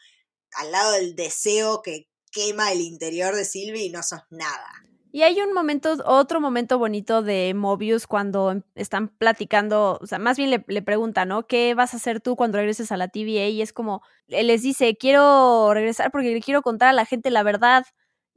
S3: al lado del deseo que quema el interior de Sylvie, no sos nada.
S2: Y hay un momento, otro momento bonito de Mobius cuando em, están platicando, o sea, más bien le, le preguntan, ¿no? ¿Qué vas a hacer tú cuando regreses a la TVA? Y es como, él les dice, quiero regresar porque quiero contar a la gente la verdad.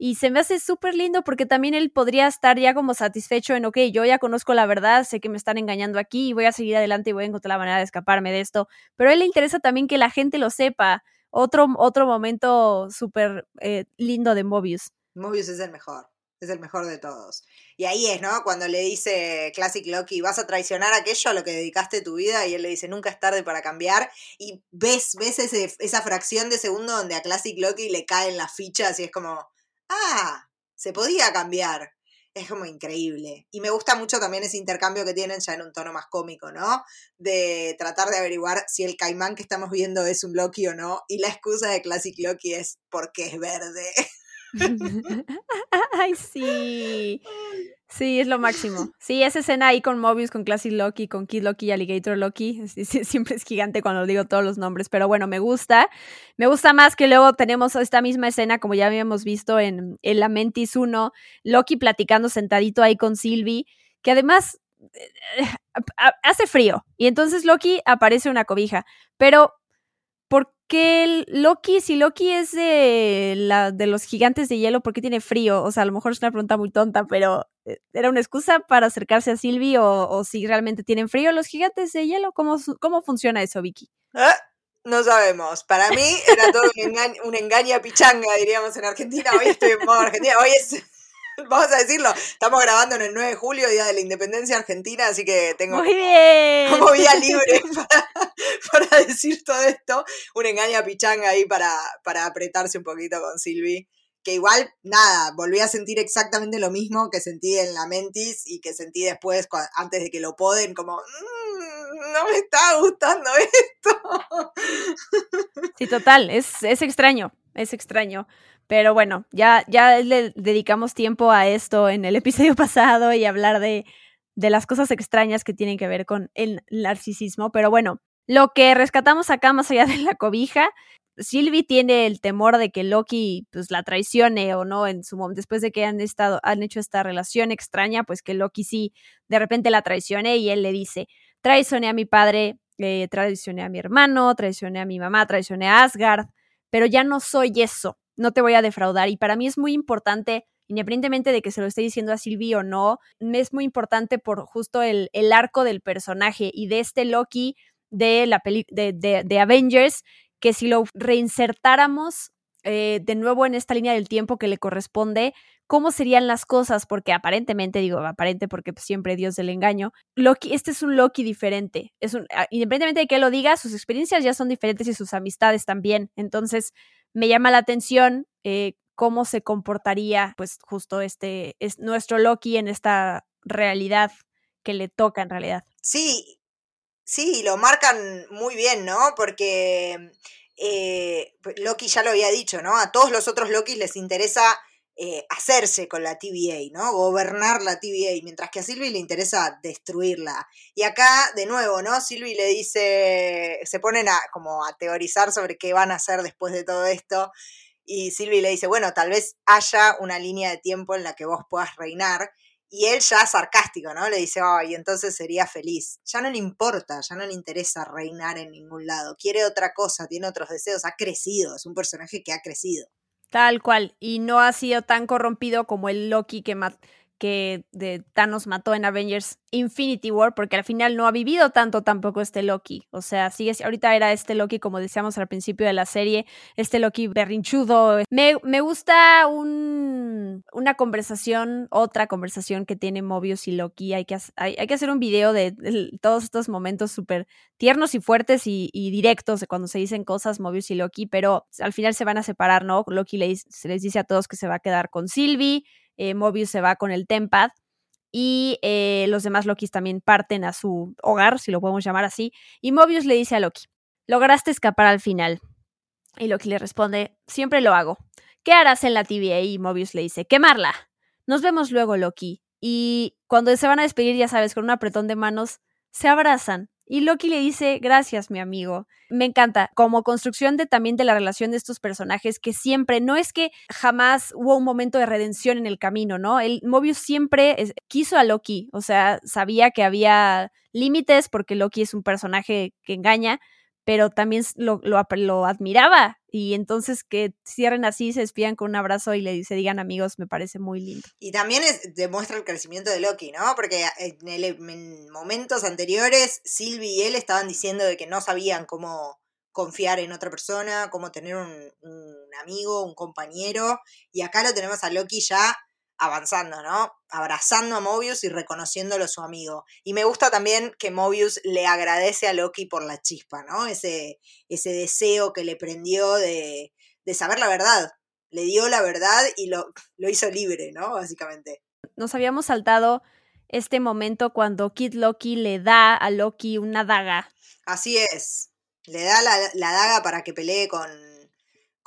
S2: Y se me hace súper lindo porque también él podría estar ya como satisfecho en, ok, yo ya conozco la verdad, sé que me están engañando aquí y voy a seguir adelante y voy a encontrar la manera de escaparme de esto. Pero a él le interesa también que la gente lo sepa. Otro, otro momento súper eh, lindo de Mobius.
S3: Mobius es el mejor, es el mejor de todos. Y ahí es, ¿no? Cuando le dice Classic Loki, vas a traicionar aquello a lo que dedicaste tu vida y él le dice, nunca es tarde para cambiar. Y ves, ves esa fracción de segundo donde a Classic Loki le caen las fichas y es como, ah, se podía cambiar. Es como increíble. Y me gusta mucho también ese intercambio que tienen ya en un tono más cómico, ¿no? De tratar de averiguar si el caimán que estamos viendo es un Loki o no. Y la excusa de Classic Loki es porque es verde.
S2: Ay, sí. Sí, es lo máximo. Sí, esa escena ahí con Mobius, con Classic Loki, con Kid Loki y Alligator Loki. siempre es gigante cuando digo todos los nombres, pero bueno, me gusta. Me gusta más que luego tenemos esta misma escena, como ya habíamos visto en, en La Mentis 1, Loki platicando sentadito ahí con Sylvie, que además eh, hace frío. Y entonces Loki aparece una cobija. Pero ¿por qué Loki, si Loki es de, la, de los gigantes de hielo, ¿por qué tiene frío? O sea, a lo mejor es una pregunta muy tonta, pero eh, ¿era una excusa para acercarse a Sylvie o, si realmente tienen frío los gigantes de hielo? ¿Cómo, cómo funciona eso, Vicky?
S3: Ah, no sabemos. Para mí era todo un, engaño, un engaña pichanga, diríamos en Argentina. Hoy estoy en modo Argentina. Hoy es vamos a decirlo, estamos grabando en el 9 de julio, Día de la Independencia Argentina, así que tengo
S2: Muy bien.
S3: como vía libre para, decir todo esto. Un engaño pichanga ahí para, para apretarse un poquito con Silvi. Que igual, nada, volví a sentir exactamente lo mismo que sentí en la Mentis y que sentí después, antes de que lo poden, como, mm, no me está gustando esto.
S2: Sí, total, es, es extraño, es extraño. Pero bueno, ya, ya le dedicamos tiempo a esto en el episodio pasado y hablar de, de las cosas extrañas que tienen que ver con el narcisismo. Pero bueno, lo que rescatamos acá más allá de la cobija, Sylvie tiene el temor de que Loki pues la traicione o no en su después de que han estado han hecho esta relación extraña, pues que Loki sí de repente la traicione y él le dice, traicioné a mi padre, eh, traicioné a mi hermano, traicioné a mi mamá, traicioné a Asgard, pero ya no soy eso no te voy a defraudar. Y para mí es muy importante, independientemente de que se lo esté diciendo a Sylvie o no, es muy importante por justo el, el arco del personaje y de este Loki de la peli de, de, Avengers, que si lo reinsertáramos eh, de nuevo en esta línea del tiempo que le corresponde, cómo serían las cosas, porque aparentemente, digo aparente porque siempre Dios del engaño, Loki, este es un Loki diferente, es un, ah, independientemente de que lo diga, sus experiencias ya son diferentes y sus amistades también, entonces me llama la atención eh, cómo se comportaría, pues justo este, es nuestro Loki en esta realidad que le toca en realidad.
S3: Sí, sí, lo marcan muy bien, ¿no? Porque eh, pues, Loki ya lo había dicho, ¿no? A todos los otros Lokis les interesa eh, hacerse con la TVA, ¿no? Gobernar la TVA, mientras que a Sylvie le interesa destruirla. Y acá, de nuevo, ¿no? Sylvie le dice, se ponen a como a teorizar sobre qué van a hacer después de todo esto. Y Sylvie le dice, bueno, tal vez haya una línea de tiempo en la que vos puedas reinar. Y él ya sarcástico, ¿no? Le dice, ay, entonces sería feliz. Ya no le importa, ya no le interesa reinar en ningún lado. Quiere otra cosa, tiene otros deseos, ha crecido, es un personaje que ha crecido.
S2: Tal cual. Y no ha sido tan corrompido como el Loki que, que Thanos mató en Avengers Infinity War, porque al final no ha vivido tanto tampoco este Loki. O sea, sigue, ahorita era este Loki, como decíamos al principio de la serie, este Loki berrinchudo. Me, me gusta un, una conversación, otra conversación que tiene Mobius y Loki. Hay que, hay, hay que hacer un video de, todos estos momentos súper tiernos y fuertes y, directos de cuando se dicen cosas Mobius y Loki, pero al final se van a separar, ¿no? Loki les, les dice a todos que se va a quedar con Sylvie eh, Mobius se va con el Tempad y eh, los demás Lokis también parten a su hogar, si lo podemos llamar así, y Mobius le dice a Loki, lograste escapar al final. Y Loki le responde, siempre lo hago. ¿Qué harás en la TVA? Y Mobius le dice, quemarla. Nos vemos luego, Loki. Y cuando se van a despedir, ya sabes, con un apretón de manos, se abrazan. Y Loki le dice, gracias, mi amigo. Me encanta, como construcción de también de la relación de estos personajes, que siempre, no es que jamás hubo un momento de redención en el camino, ¿no? El Mobius siempre quiso a Loki, o sea, sabía que había límites porque Loki es un personaje que engaña, pero también lo, lo, admiraba. Y entonces que cierren así, se despidan con un abrazo y le se digan amigos, me parece muy lindo.
S3: Y también demuestra el crecimiento de Loki, ¿no? Porque en, momentos anteriores, Sylvie y él estaban diciendo de que no sabían cómo confiar en otra persona, cómo tener un, un amigo, un compañero. Y acá lo tenemos a Loki ya avanzando, ¿no? Abrazando a Mobius y reconociéndolo su amigo. Y me gusta también que Mobius le agradece a Loki por la chispa, ¿no? Ese, ese deseo que le prendió de, de saber la verdad. Le dio la verdad y lo, lo hizo libre, ¿no? Básicamente.
S2: Nos habíamos saltado este momento cuando Kid Loki le da a Loki una daga.
S3: Así es. Le da la, la daga para que pelee con,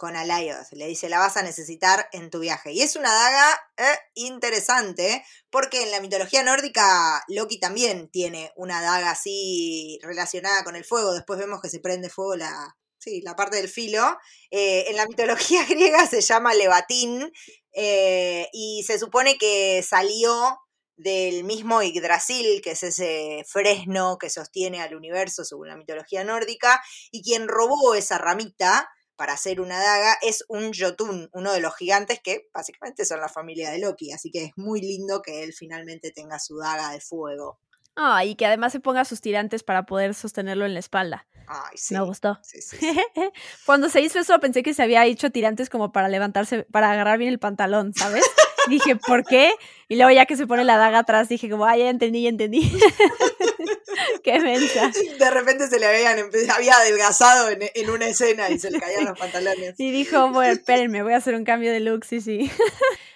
S3: con Alayos. Le dice, la vas a necesitar en tu viaje. Y es una daga eh, interesante, porque en la mitología nórdica Loki también tiene una daga así relacionada con el fuego. Después vemos que se prende fuego la, sí, la parte del filo. Eh, en la mitología griega se llama Levatín eh, y se supone que salió del mismo Yggdrasil, que es ese fresno que sostiene al universo según la mitología nórdica, y quien robó esa ramita para hacer una daga es un Jotun, uno de los gigantes que básicamente son la familia de Loki, así que es muy lindo que él finalmente tenga su daga de fuego.
S2: Ah, y que además se ponga sus tirantes para poder sostenerlo en la espalda.
S3: Ay, sí.
S2: Me gustó. Cuando se hizo eso pensé que se había hecho tirantes como para levantarse, para agarrar bien el pantalón, ¿sabes? dije, ¿por qué? Y luego ya que se pone la daga atrás, dije como, ay, ya entendí, ya entendí. qué mensa.
S3: De repente se le habían, había adelgazado en, en, una escena y se le caían los pantalones.
S2: Y dijo, bueno, espérenme, voy a hacer un cambio de look, sí, sí.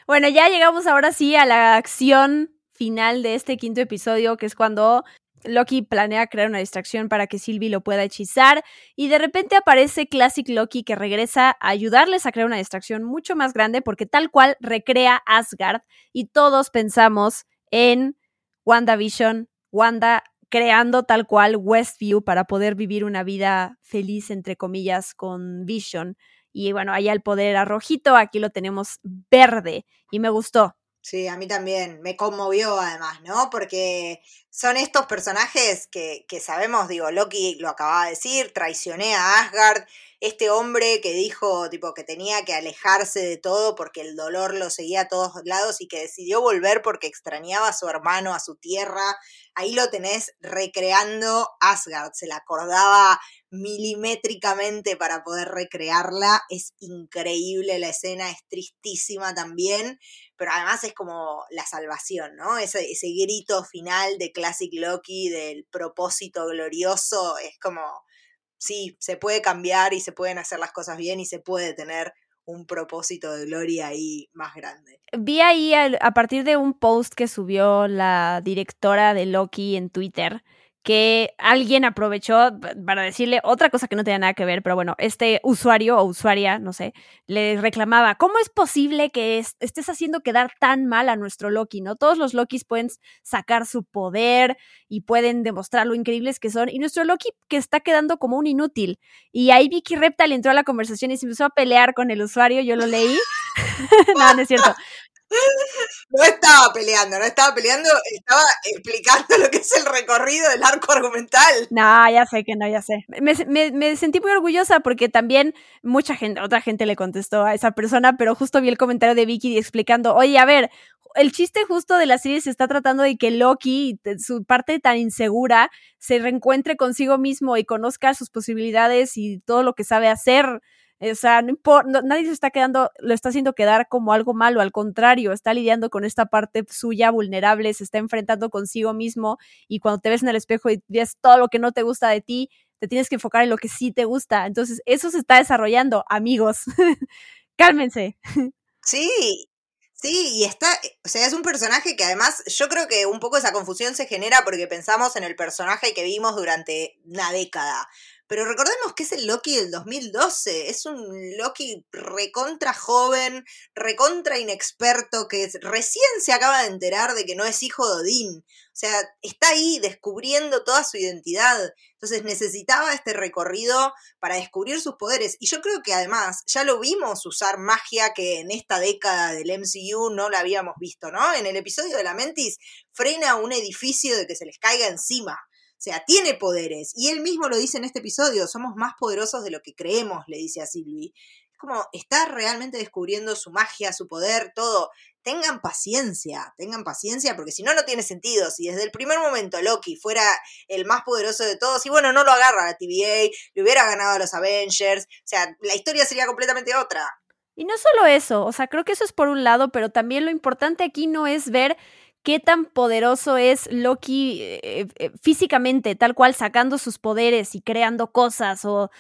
S2: bueno, ya llegamos ahora sí a la acción final de este quinto episodio, que es cuando Loki planea crear una distracción para que Sylvie lo pueda hechizar y de repente aparece Classic Loki que regresa a ayudarles a crear una distracción mucho más grande porque tal cual recrea Asgard y todos pensamos en WandaVision, Wanda creando tal cual Westview para poder vivir una vida feliz entre comillas con Vision y bueno, allá el poder era rojito, aquí lo tenemos verde y me gustó.
S3: Sí, a mí también me conmovió además, ¿no? Porque son estos personajes que, que sabemos, digo, Loki lo acababa de decir, traicioné a Asgard, este hombre que dijo tipo que tenía que alejarse de todo porque el dolor lo seguía a todos lados y que decidió volver porque extrañaba a su hermano, a su tierra. Ahí lo tenés recreando Asgard, se la acordaba milimétricamente para poder recrearla. Es increíble la escena, es tristísima también, pero además es como la salvación, ¿no? Ese, ese grito final de Classic Loki del propósito glorioso es como sí, se puede cambiar y se pueden hacer las cosas bien y se puede tener un propósito de gloria ahí más grande.
S2: Vi ahí a, partir de un post que subió la directora de Loki en Twitter que alguien aprovechó para decirle otra cosa que no tenía nada que ver, pero bueno, este usuario o usuaria, no sé, le reclamaba, ¿cómo es posible que estés haciendo quedar tan mal a nuestro Loki, no? Todos los Lokis pueden sacar su poder y pueden demostrar lo increíbles que son, y nuestro Loki que está quedando como un inútil. Y ahí Vicky Reptal entró a la conversación y se empezó a pelear con el usuario, yo lo leí. no, no es cierto.
S3: No estaba peleando, no estaba peleando, estaba explicando lo que es el recorrido del arco argumental.
S2: No, ya sé que no, ya sé. Me, sentí muy orgullosa porque también mucha gente, otra gente le contestó a esa persona, pero justo vi el comentario de Vicky explicando, oye, a ver, el chiste justo de la serie se está tratando de que Loki, su parte tan insegura, se reencuentre consigo mismo y conozca sus posibilidades y todo lo que sabe hacer o sea, no importa, nadie se está quedando, lo está haciendo quedar como algo malo, al contrario, está lidiando con esta parte suya vulnerable, se está enfrentando consigo mismo y cuando te ves en el espejo y ves todo lo que no te gusta de ti, te tienes que enfocar en lo que sí te gusta. Entonces, eso se está desarrollando, amigos. Cálmense.
S3: Sí, Sí, y está, o sea, es un personaje que además yo creo que un poco esa confusión se genera porque pensamos en el personaje que vimos durante una década. Pero recordemos que es el Loki del 2012, es un Loki recontra joven, recontra inexperto, que recién se acaba de enterar de que no es hijo de Odín. O sea, está ahí descubriendo toda su identidad. Entonces necesitaba este recorrido para descubrir sus poderes. Y yo creo que además ya lo vimos usar magia que en esta década del MCU no la habíamos visto, ¿no? En el episodio de la Mentis frena un edificio de que se les caiga encima. O sea, tiene poderes. Y él mismo lo dice en este episodio, somos más poderosos de lo que creemos, le dice a Sylvie. Es como, está realmente descubriendo su magia, su poder, todo. Tengan paciencia, tengan paciencia, porque si no, no tiene sentido. Si desde el primer momento Loki fuera el más poderoso de todos, y bueno, no lo agarra la TVA, le hubiera ganado a los Avengers, o sea, la historia sería completamente otra.
S2: Y no solo eso, o sea, creo que eso es por un lado, pero también lo importante aquí no es ver qué tan poderoso es Loki eh, eh, físicamente, tal cual sacando sus poderes y creando cosas o,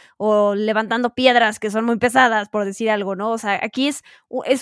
S2: levantando piedras que son muy pesadas, por decir algo, ¿no? O sea, aquí es,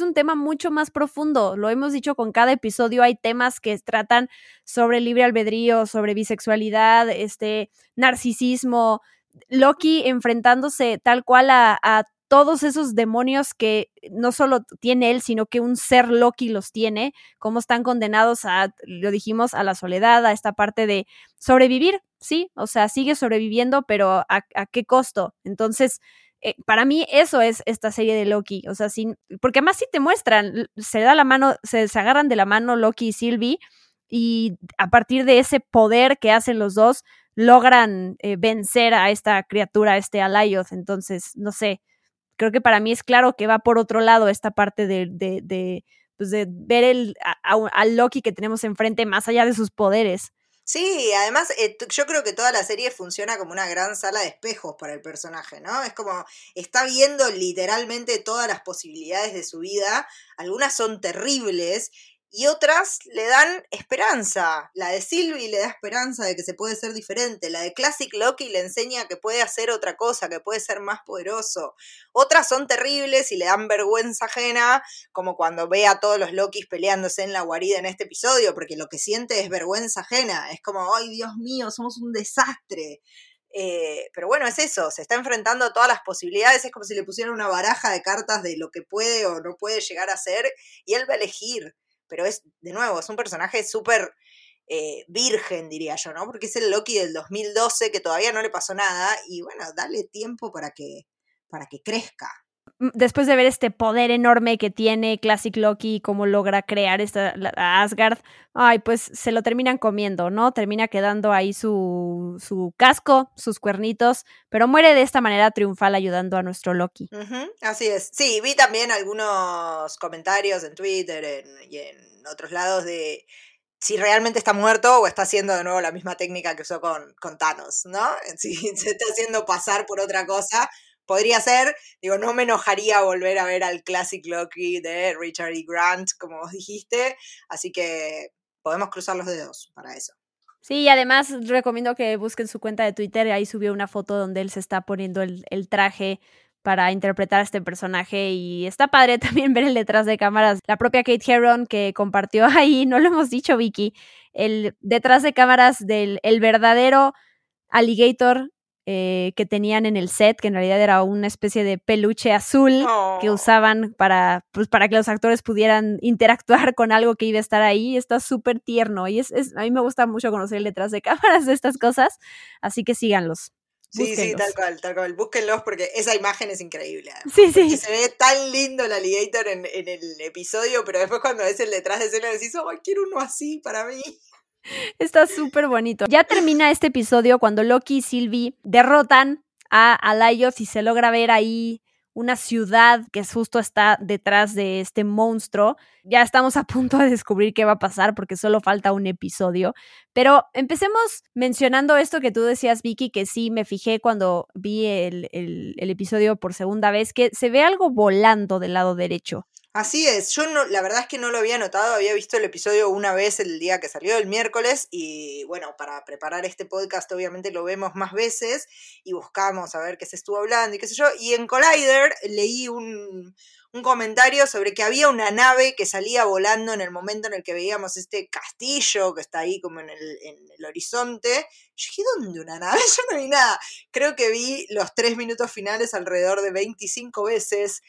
S2: un tema mucho más profundo, lo hemos dicho con cada episodio, hay temas que tratan sobre libre albedrío, sobre bisexualidad, este, narcisismo, Loki enfrentándose tal cual a, a todos esos demonios que no solo tiene él, sino que un ser Loki los tiene, cómo están condenados a, lo dijimos, a la soledad, a esta parte de sobrevivir, sí, o sea, sigue sobreviviendo, pero ¿a, qué costo? Entonces, eh, para mí eso es esta serie de Loki, o sea, sin, porque además sí te muestran, se da la mano, se, agarran de la mano Loki y Sylvie, y a partir de ese poder que hacen los dos, logran eh, vencer a esta criatura, a este Alayoth, entonces, no sé, creo que para mí es claro que va por otro lado esta parte de, de, de, pues de ver el, al Loki que tenemos enfrente más allá de sus poderes.
S3: Sí, además eh, yo creo que toda la serie funciona como una gran sala de espejos para el personaje, ¿no? Es como está viendo literalmente todas las posibilidades de su vida, algunas son terribles y otras le dan esperanza. La de Sylvie le da esperanza de que se puede ser diferente. La de Classic Loki le enseña que puede hacer otra cosa, que puede ser más poderoso. Otras son terribles y le dan vergüenza ajena, como cuando ve a todos los Lokis peleándose en la guarida en este episodio, porque lo que siente es vergüenza ajena. Es como, ay Dios mío, somos un desastre. Eh, pero bueno, es eso, se está enfrentando a todas las posibilidades, es como si le pusieran una baraja de cartas de lo que puede o no puede llegar a ser y él va a elegir pero es, de nuevo, es un personaje súper eh, virgen, diría yo, ¿no? Porque es el Loki del 2012 que todavía no le pasó nada y bueno, dale tiempo para que, para que crezca
S2: después de ver este poder enorme que tiene Classic Loki y cómo logra crear esta Asgard, ay, pues se lo terminan comiendo, ¿no? Termina quedando ahí su, su casco, sus cuernitos, pero muere de esta manera triunfal ayudando a nuestro Loki.
S3: así es. Sí, vi también algunos comentarios en Twitter y en otros lados de si realmente está muerto o está haciendo de nuevo la misma técnica que usó con, con Thanos, ¿no? Si se está haciendo pasar por otra cosa podría ser, digo, no me enojaría volver a ver al Classic Loki de Richard E. Grant, como vos dijiste, así que podemos cruzar los dedos para eso.
S2: Sí, y además recomiendo que busquen su cuenta de Twitter, ahí subió una foto donde él se está poniendo el, traje para interpretar a este personaje y está padre también ver el detrás de cámaras. La propia Kate Herron que compartió ahí, no lo hemos dicho Vicky, el detrás de cámaras del el verdadero alligator eh, que tenían en el set, que en realidad era una especie de peluche azul que usaban para, pues, para que los actores pudieran interactuar con algo que iba a estar ahí. Está súper tierno y es, a mí me gusta mucho conocer el detrás de cámaras de estas cosas, así que síganlos.
S3: Sí, sí, tal cual, tal cual. Búsquenlos porque esa imagen es increíble.
S2: Sí, sí.
S3: Se ve tan lindo el alligator en, en, el episodio, pero después cuando ves el detrás de escena decís, oh, quiero uno así para mí.
S2: Está súper bonito. Ya termina este episodio cuando Loki y Sylvie derrotan a Alayoth y se logra ver ahí una ciudad que justo está detrás de este monstruo. Ya estamos a punto de descubrir qué va a pasar porque solo falta un episodio. Pero empecemos mencionando esto que tú decías, Vicky, que sí me fijé cuando vi el, el episodio por segunda vez, que se ve algo volando del lado derecho.
S3: Así es, yo no, la verdad es que no lo había notado, había visto el episodio una vez el día que salió, el miércoles, y bueno, para preparar este podcast obviamente lo vemos más veces y buscamos a ver qué se estuvo hablando y qué sé yo, y en Collider leí un, un comentario sobre que había una nave que salía volando en el momento en el que veíamos este castillo que está ahí como en el, en el horizonte. Yo dije, ¿dónde una nave? Yo no vi nada. Creo que vi los tres minutos finales alrededor de 25 veces.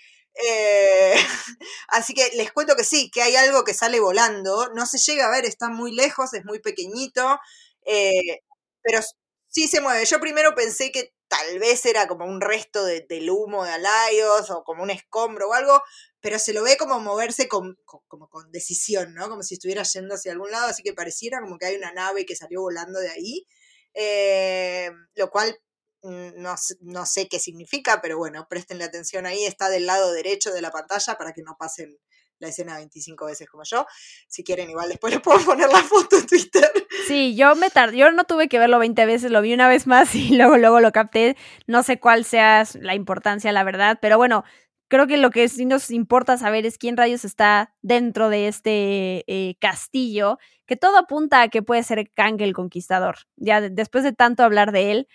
S3: Eh, así que les cuento que sí, que hay algo que sale volando. No se llega a ver, está muy lejos, es muy pequeñito. Eh, pero sí se mueve. Yo primero pensé que tal vez era como un resto del humo de Alayos o como un escombro o algo, pero se lo ve como moverse con, como con decisión, ¿no? Como si estuviera yendo hacia algún lado, así que pareciera como que hay una nave que salió volando de ahí, eh, lo cual no, no, sé qué significa, pero bueno, prestenle atención ahí, está del lado derecho de la pantalla para que no pasen la escena 25 veces como yo. Si quieren, igual después les puedo poner la foto en Twitter.
S2: Sí, yo me tardé, yo no tuve que verlo 20 veces, lo vi una vez más y luego, luego lo capté. No sé cuál sea la importancia, la verdad, pero bueno, creo que lo que sí nos importa saber es quién rayos está dentro de este eh, castillo, que todo apunta a que puede ser Kang el Conquistador. Ya después de tanto hablar de él,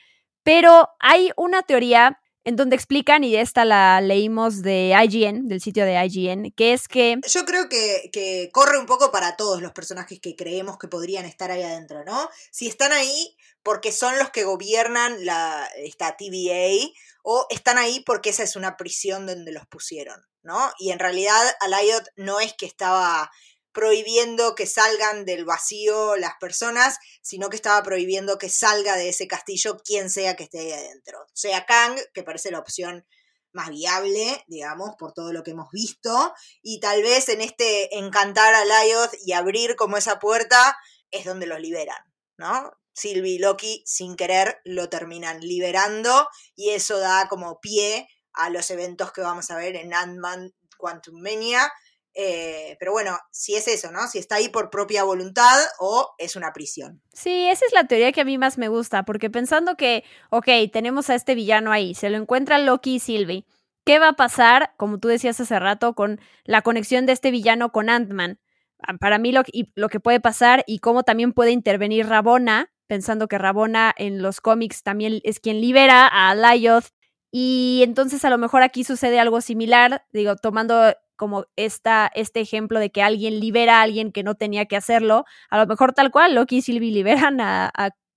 S2: pero hay una teoría en donde explican, y esta la leímos de IGN, del sitio de IGN, que es que...
S3: Yo creo que, que, corre un poco para todos los personajes que creemos que podrían estar ahí adentro, ¿no? Si están ahí porque son los que gobiernan la, esta TVA, o están ahí porque esa es una prisión donde los pusieron, ¿no? Y en realidad Alayot no es que estaba prohibiendo que salgan del vacío las personas, sino que estaba prohibiendo que salga de ese castillo quien sea que esté ahí adentro. Sea Kang, que parece la opción más viable, digamos, por todo lo que hemos visto, y tal vez en este encantar a Lyoth y abrir como esa puerta es donde los liberan, ¿no? Sylvie y Loki sin querer lo terminan liberando y eso da como pie a los eventos que vamos a ver en Ant-Man Quantum Mania, eh, pero bueno, si es eso, ¿no? Si está ahí por propia voluntad o es una prisión.
S2: Sí, esa es la teoría que a mí más me gusta, porque pensando que, ok, tenemos a este villano ahí, se lo encuentra Loki y Sylvie. ¿Qué va a pasar, como tú decías hace rato, con la conexión de este villano con Ant-Man? Ah, para mí lo, lo que puede pasar y cómo también puede intervenir Rabona, pensando que Rabona en los cómics también es quien libera a Lyoth y entonces a lo mejor aquí sucede algo similar, digo, tomando como esta, este ejemplo de que alguien libera a alguien que no tenía que hacerlo. A lo mejor tal cual, Loki y Sylvie liberan a,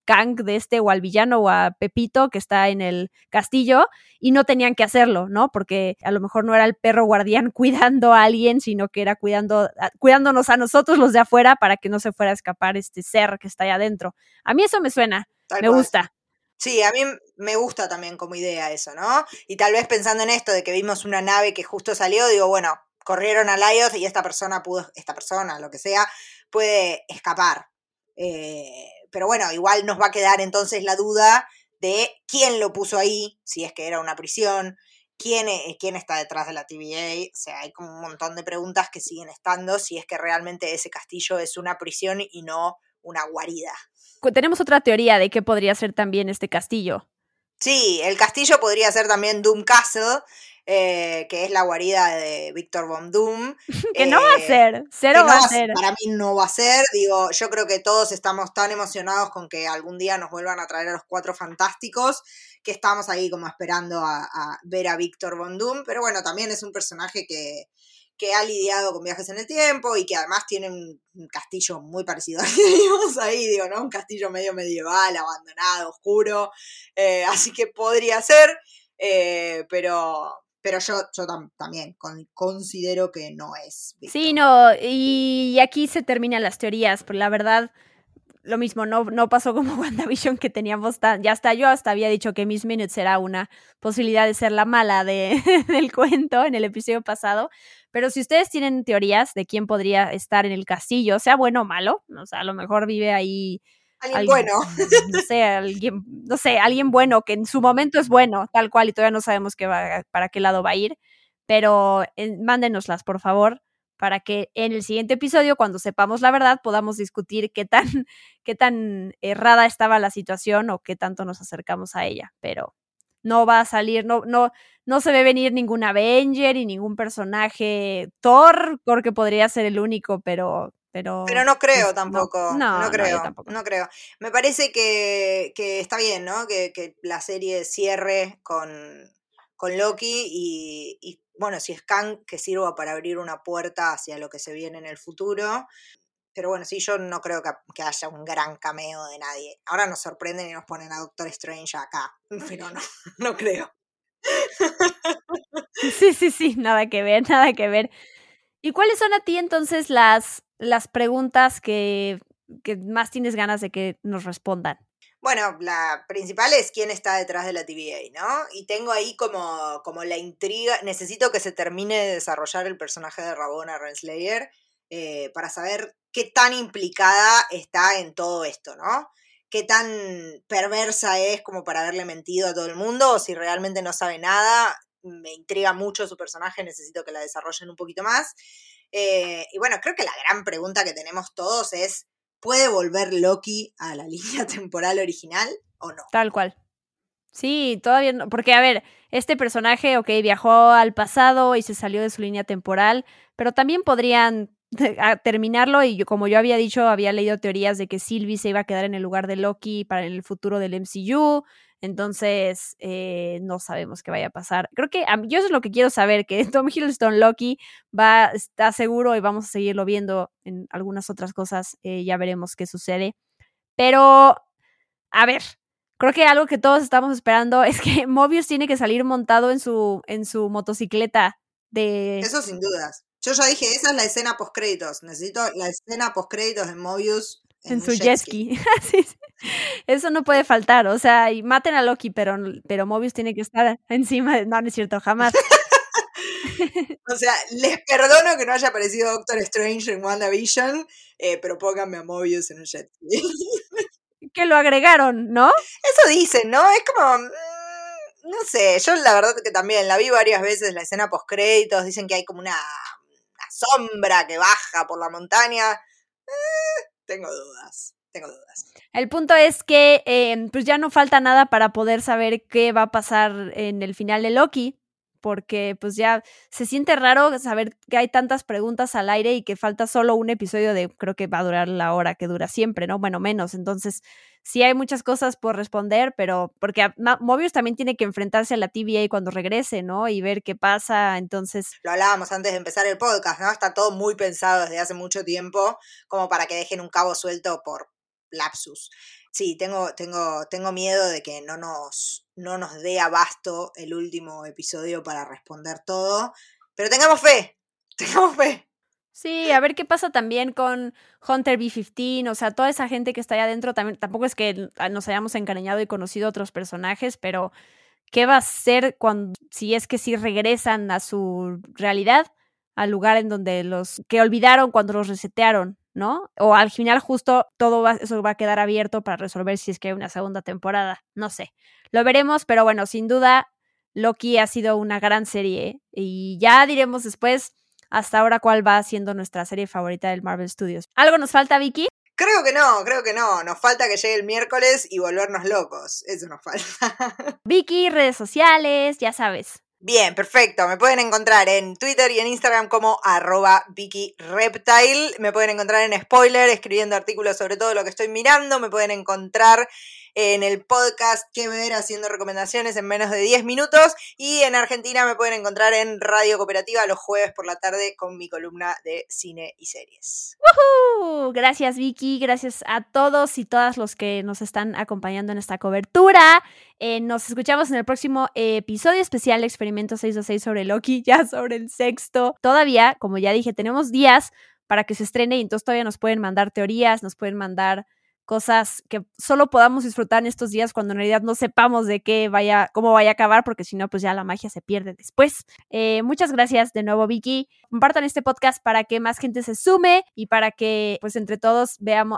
S2: Kang de este o al villano o a Pepito que está en el castillo y no tenían que hacerlo, ¿no? Porque a lo mejor no era el perro guardián cuidando a alguien, sino que era cuidando, cuidándonos a nosotros los de afuera para que no se fuera a escapar este ser que está ahí adentro. A mí eso me suena, me gusta.
S3: Sí, a mí me gusta también como idea eso, ¿no? Y tal vez pensando en esto de que vimos una nave que justo salió, digo, bueno, corrieron a Lyoth y esta persona pudo, esta persona, lo que sea, puede escapar. Eh, pero bueno, igual nos va a quedar entonces la duda de quién lo puso ahí, si es que era una prisión, quién, e, quién está detrás de la TVA. O sea, hay como un montón de preguntas que siguen estando si es que realmente ese castillo es una prisión y no una guarida.
S2: Tenemos otra teoría de qué podría ser también este castillo.
S3: Sí, el castillo podría ser también Doom Castle, eh, que es la guarida de Víctor Von Doom.
S2: que no va a
S3: eh,
S2: ser, cero
S3: que no
S2: va a ser.
S3: Para mí no va a ser, digo, yo creo que todos estamos tan emocionados con que algún día nos vuelvan a traer a los cuatro fantásticos, que estamos ahí como esperando a, a ver a Víctor Von Doom, pero bueno, también es un personaje que, que ha lidiado con viajes en el tiempo y que además tiene un, un castillo muy parecido al que vimos ahí, digo, ¿no? Un castillo medio medieval, abandonado, oscuro, eh, así que podría ser, eh, pero... Pero yo, yo tam- también con- considero que no es.
S2: Sí, no, y aquí se terminan las teorías, pero la verdad, lo mismo, no, no pasó como WandaVision que teníamos tan, ya hasta yo hasta había dicho que Miss Minutes era una posibilidad de ser la mala de, del cuento en el episodio pasado, pero si ustedes tienen teorías de quién podría estar en el castillo, sea bueno o malo, o sea, a lo mejor vive ahí
S3: Alguien bueno.
S2: no sé, alguien, no sé, alguien bueno que en su momento es bueno, tal cual, y todavía no sabemos qué va, para qué lado va a ir, pero eh, mándenoslas, por favor, para que en el siguiente episodio, cuando sepamos la verdad, podamos discutir qué tan, qué tan errada estaba la situación o qué tanto nos acercamos a ella, pero no va a salir, no, no, no se ve venir ningún Avenger y ningún personaje Thor, porque podría ser el único, pero, pero,
S3: Pero no creo
S2: pues, no.
S3: tampoco.
S2: No,
S3: No,
S2: no,
S3: creo.
S2: tampoco.
S3: No creo. Me parece que, que está bien, ¿no? Que, que la serie cierre con, con Loki y, y, bueno, si es Kang, que sirva para abrir una puerta hacia lo que se viene en el futuro. Pero bueno, sí, yo no creo que, que haya un gran cameo de nadie. Ahora nos sorprenden y nos ponen a Doctor Strange acá. Pero no, no creo.
S2: Sí, sí, sí, nada que ver, nada que ver. ¿Y cuáles son a ti entonces las, las preguntas que, que más tienes ganas de que nos respondan?
S3: Bueno, la principal es quién está detrás de la TVA, ¿no? Y tengo ahí como, como la intriga, necesito que se termine de desarrollar el personaje de Rabona Renslayer eh, para saber qué tan implicada está en todo esto, ¿no? Qué tan perversa es como para haberle mentido a todo el mundo o si realmente no sabe nada. Me intriga mucho su personaje, necesito que la desarrollen un poquito más. Eh, y bueno, creo que la gran pregunta que tenemos todos es, ¿puede volver Loki a la línea temporal original o no?
S2: Tal cual. Sí, todavía no, porque a ver, este personaje, ok, viajó al pasado y se salió de su línea temporal, pero también podrían terminarlo y yo, como yo había dicho, había leído teorías de que Sylvie se iba a quedar en el lugar de Loki para el futuro del MCU, entonces eh, no sabemos qué vaya a pasar. Creo que yo eso es lo que quiero saber, que Tom Hiddleston Loki va, está seguro y vamos a seguirlo viendo en algunas otras cosas, eh, ya veremos qué sucede. Pero, a ver, creo que algo que todos estamos esperando es que Mobius tiene que salir montado en su, en su motocicleta de...
S3: Eso sin dudas. Yo ya dije, esa es la escena post créditos. Necesito la escena post créditos de Mobius en,
S2: su
S3: jet ski.
S2: ski. Sí, sí. Eso no puede faltar. O sea, y maten a Loki, pero, pero Mobius tiene que estar encima de. No, no es cierto, jamás.
S3: O sea, les perdono que no haya aparecido Doctor Strange en WandaVision, eh, pero pónganme a Mobius en un jet ski.
S2: que lo agregaron, ¿no?
S3: Eso dicen, ¿no? Es como. mm, No sé, yo la verdad que también la vi varias veces, la escena post créditos. Dicen que hay como una, una sombra que baja por la montaña. Eh, tengo dudas, tengo dudas.
S2: El punto es que eh, pues ya no falta nada para poder saber qué va a pasar en el final de Loki, porque pues ya se siente raro saber que hay tantas preguntas al aire y que falta solo un episodio de, creo que va a durar la hora que dura siempre, ¿no? Bueno, menos. Entonces, sí hay muchas cosas por responder, pero porque Mobius también tiene que enfrentarse a la TVA cuando regrese, ¿no? Y ver qué pasa. Entonces,
S3: Lo hablábamos antes de empezar el podcast, ¿no? Está todo muy pensado desde hace mucho tiempo, como para que dejen un cabo suelto por lapsus. Sí, tengo, tengo, tengo miedo de que no nos, no nos dé abasto el último episodio para responder todo. Pero tengamos fe, tengamos fe.
S2: Sí, a ver qué pasa también con Hunter B-15, o sea, toda esa gente que está allá adentro, también, tampoco es que nos hayamos encariñado y conocido otros personajes, pero ¿qué va a ser cuando, si es que sí regresan a su realidad, al lugar en donde los que olvidaron cuando los resetearon, ¿no? O al final justo todo va, eso va a quedar abierto para resolver si es que hay una segunda temporada, no sé. Lo veremos, pero bueno, sin duda Loki ha sido una gran serie y ya diremos después hasta ahora cuál va siendo nuestra serie favorita del Marvel Studios. ¿Algo nos falta, Vicky?
S3: Creo que no, creo que no. Nos falta que llegue el miércoles y volvernos locos. Eso nos falta.
S2: Vicky, redes sociales, ya sabes.
S3: Bien, perfecto. Me pueden encontrar en Twitter y en Instagram como arroba Vicky Reptile. Me pueden encontrar en Spoiler, escribiendo artículos sobre todo lo que estoy mirando. Me pueden encontrar en el podcast Que Ver haciendo recomendaciones en menos de 10 minutos. Y en Argentina me pueden encontrar en Radio Cooperativa los jueves por la tarde con mi columna de cine y series.
S2: ¡Woohoo! Gracias Vicky, gracias a todos y todas los que nos están acompañando en esta cobertura. Eh, nos escuchamos en el próximo episodio especial de Experimento 626 sobre Loki, ya sobre el sexto. Todavía, como ya dije, tenemos días para que se estrene y entonces todavía nos pueden mandar teorías, nos pueden mandar cosas que solo podamos disfrutar en estos días cuando en realidad no sepamos de qué vaya, cómo vaya a acabar, porque si no, pues ya la magia se pierde después. Eh, muchas gracias de nuevo, Vicky. Compartan este podcast para que más gente se sume y para que, pues, entre todos veamos,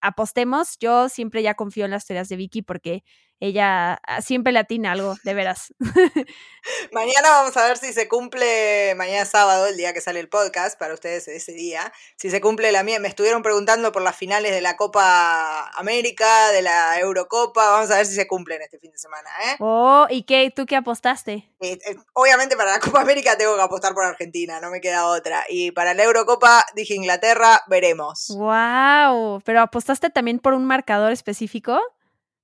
S2: apostemos. Yo siempre ya confío en las teorías de Vicky porque ella ah, siempre le atina algo, de veras.
S3: mañana vamos a ver si se cumple, mañana sábado, el día que sale el podcast, para ustedes ese día, si se cumple la mía. Me estuvieron preguntando por las finales de la Copa América, de la Eurocopa, vamos a ver si se cumplen este fin de semana. ¿eh?
S2: Oh, ¿y qué, tú qué apostaste?
S3: Eh, eh, obviamente para la Copa América tengo que apostar por Argentina, no me queda otra. Y para la Eurocopa dije Inglaterra, veremos.
S2: ¡Wow! ¿Pero apostaste también por un marcador específico?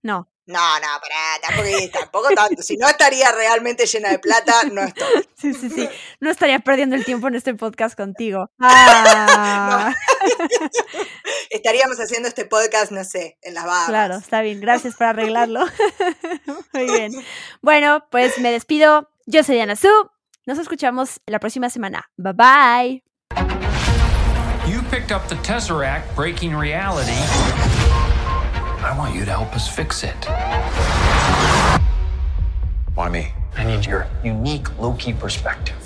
S2: No.
S3: No, no, pará, tampoco, tampoco tanto. Si no estaría realmente llena de plata, no estoy.
S2: Sí, sí, sí. No estaría perdiendo el tiempo en este podcast contigo. Ah.
S3: Estaríamos haciendo este podcast, no sé, en las barras.
S2: Claro, está bien. Gracias por arreglarlo. Muy bien. Bueno, pues me despido. Yo soy Diana Su. Nos escuchamos la próxima semana. Bye bye.
S1: You picked up the Tesseract breaking reality. I want you to help us fix it.
S4: Why me?
S1: I need your unique Loki perspective.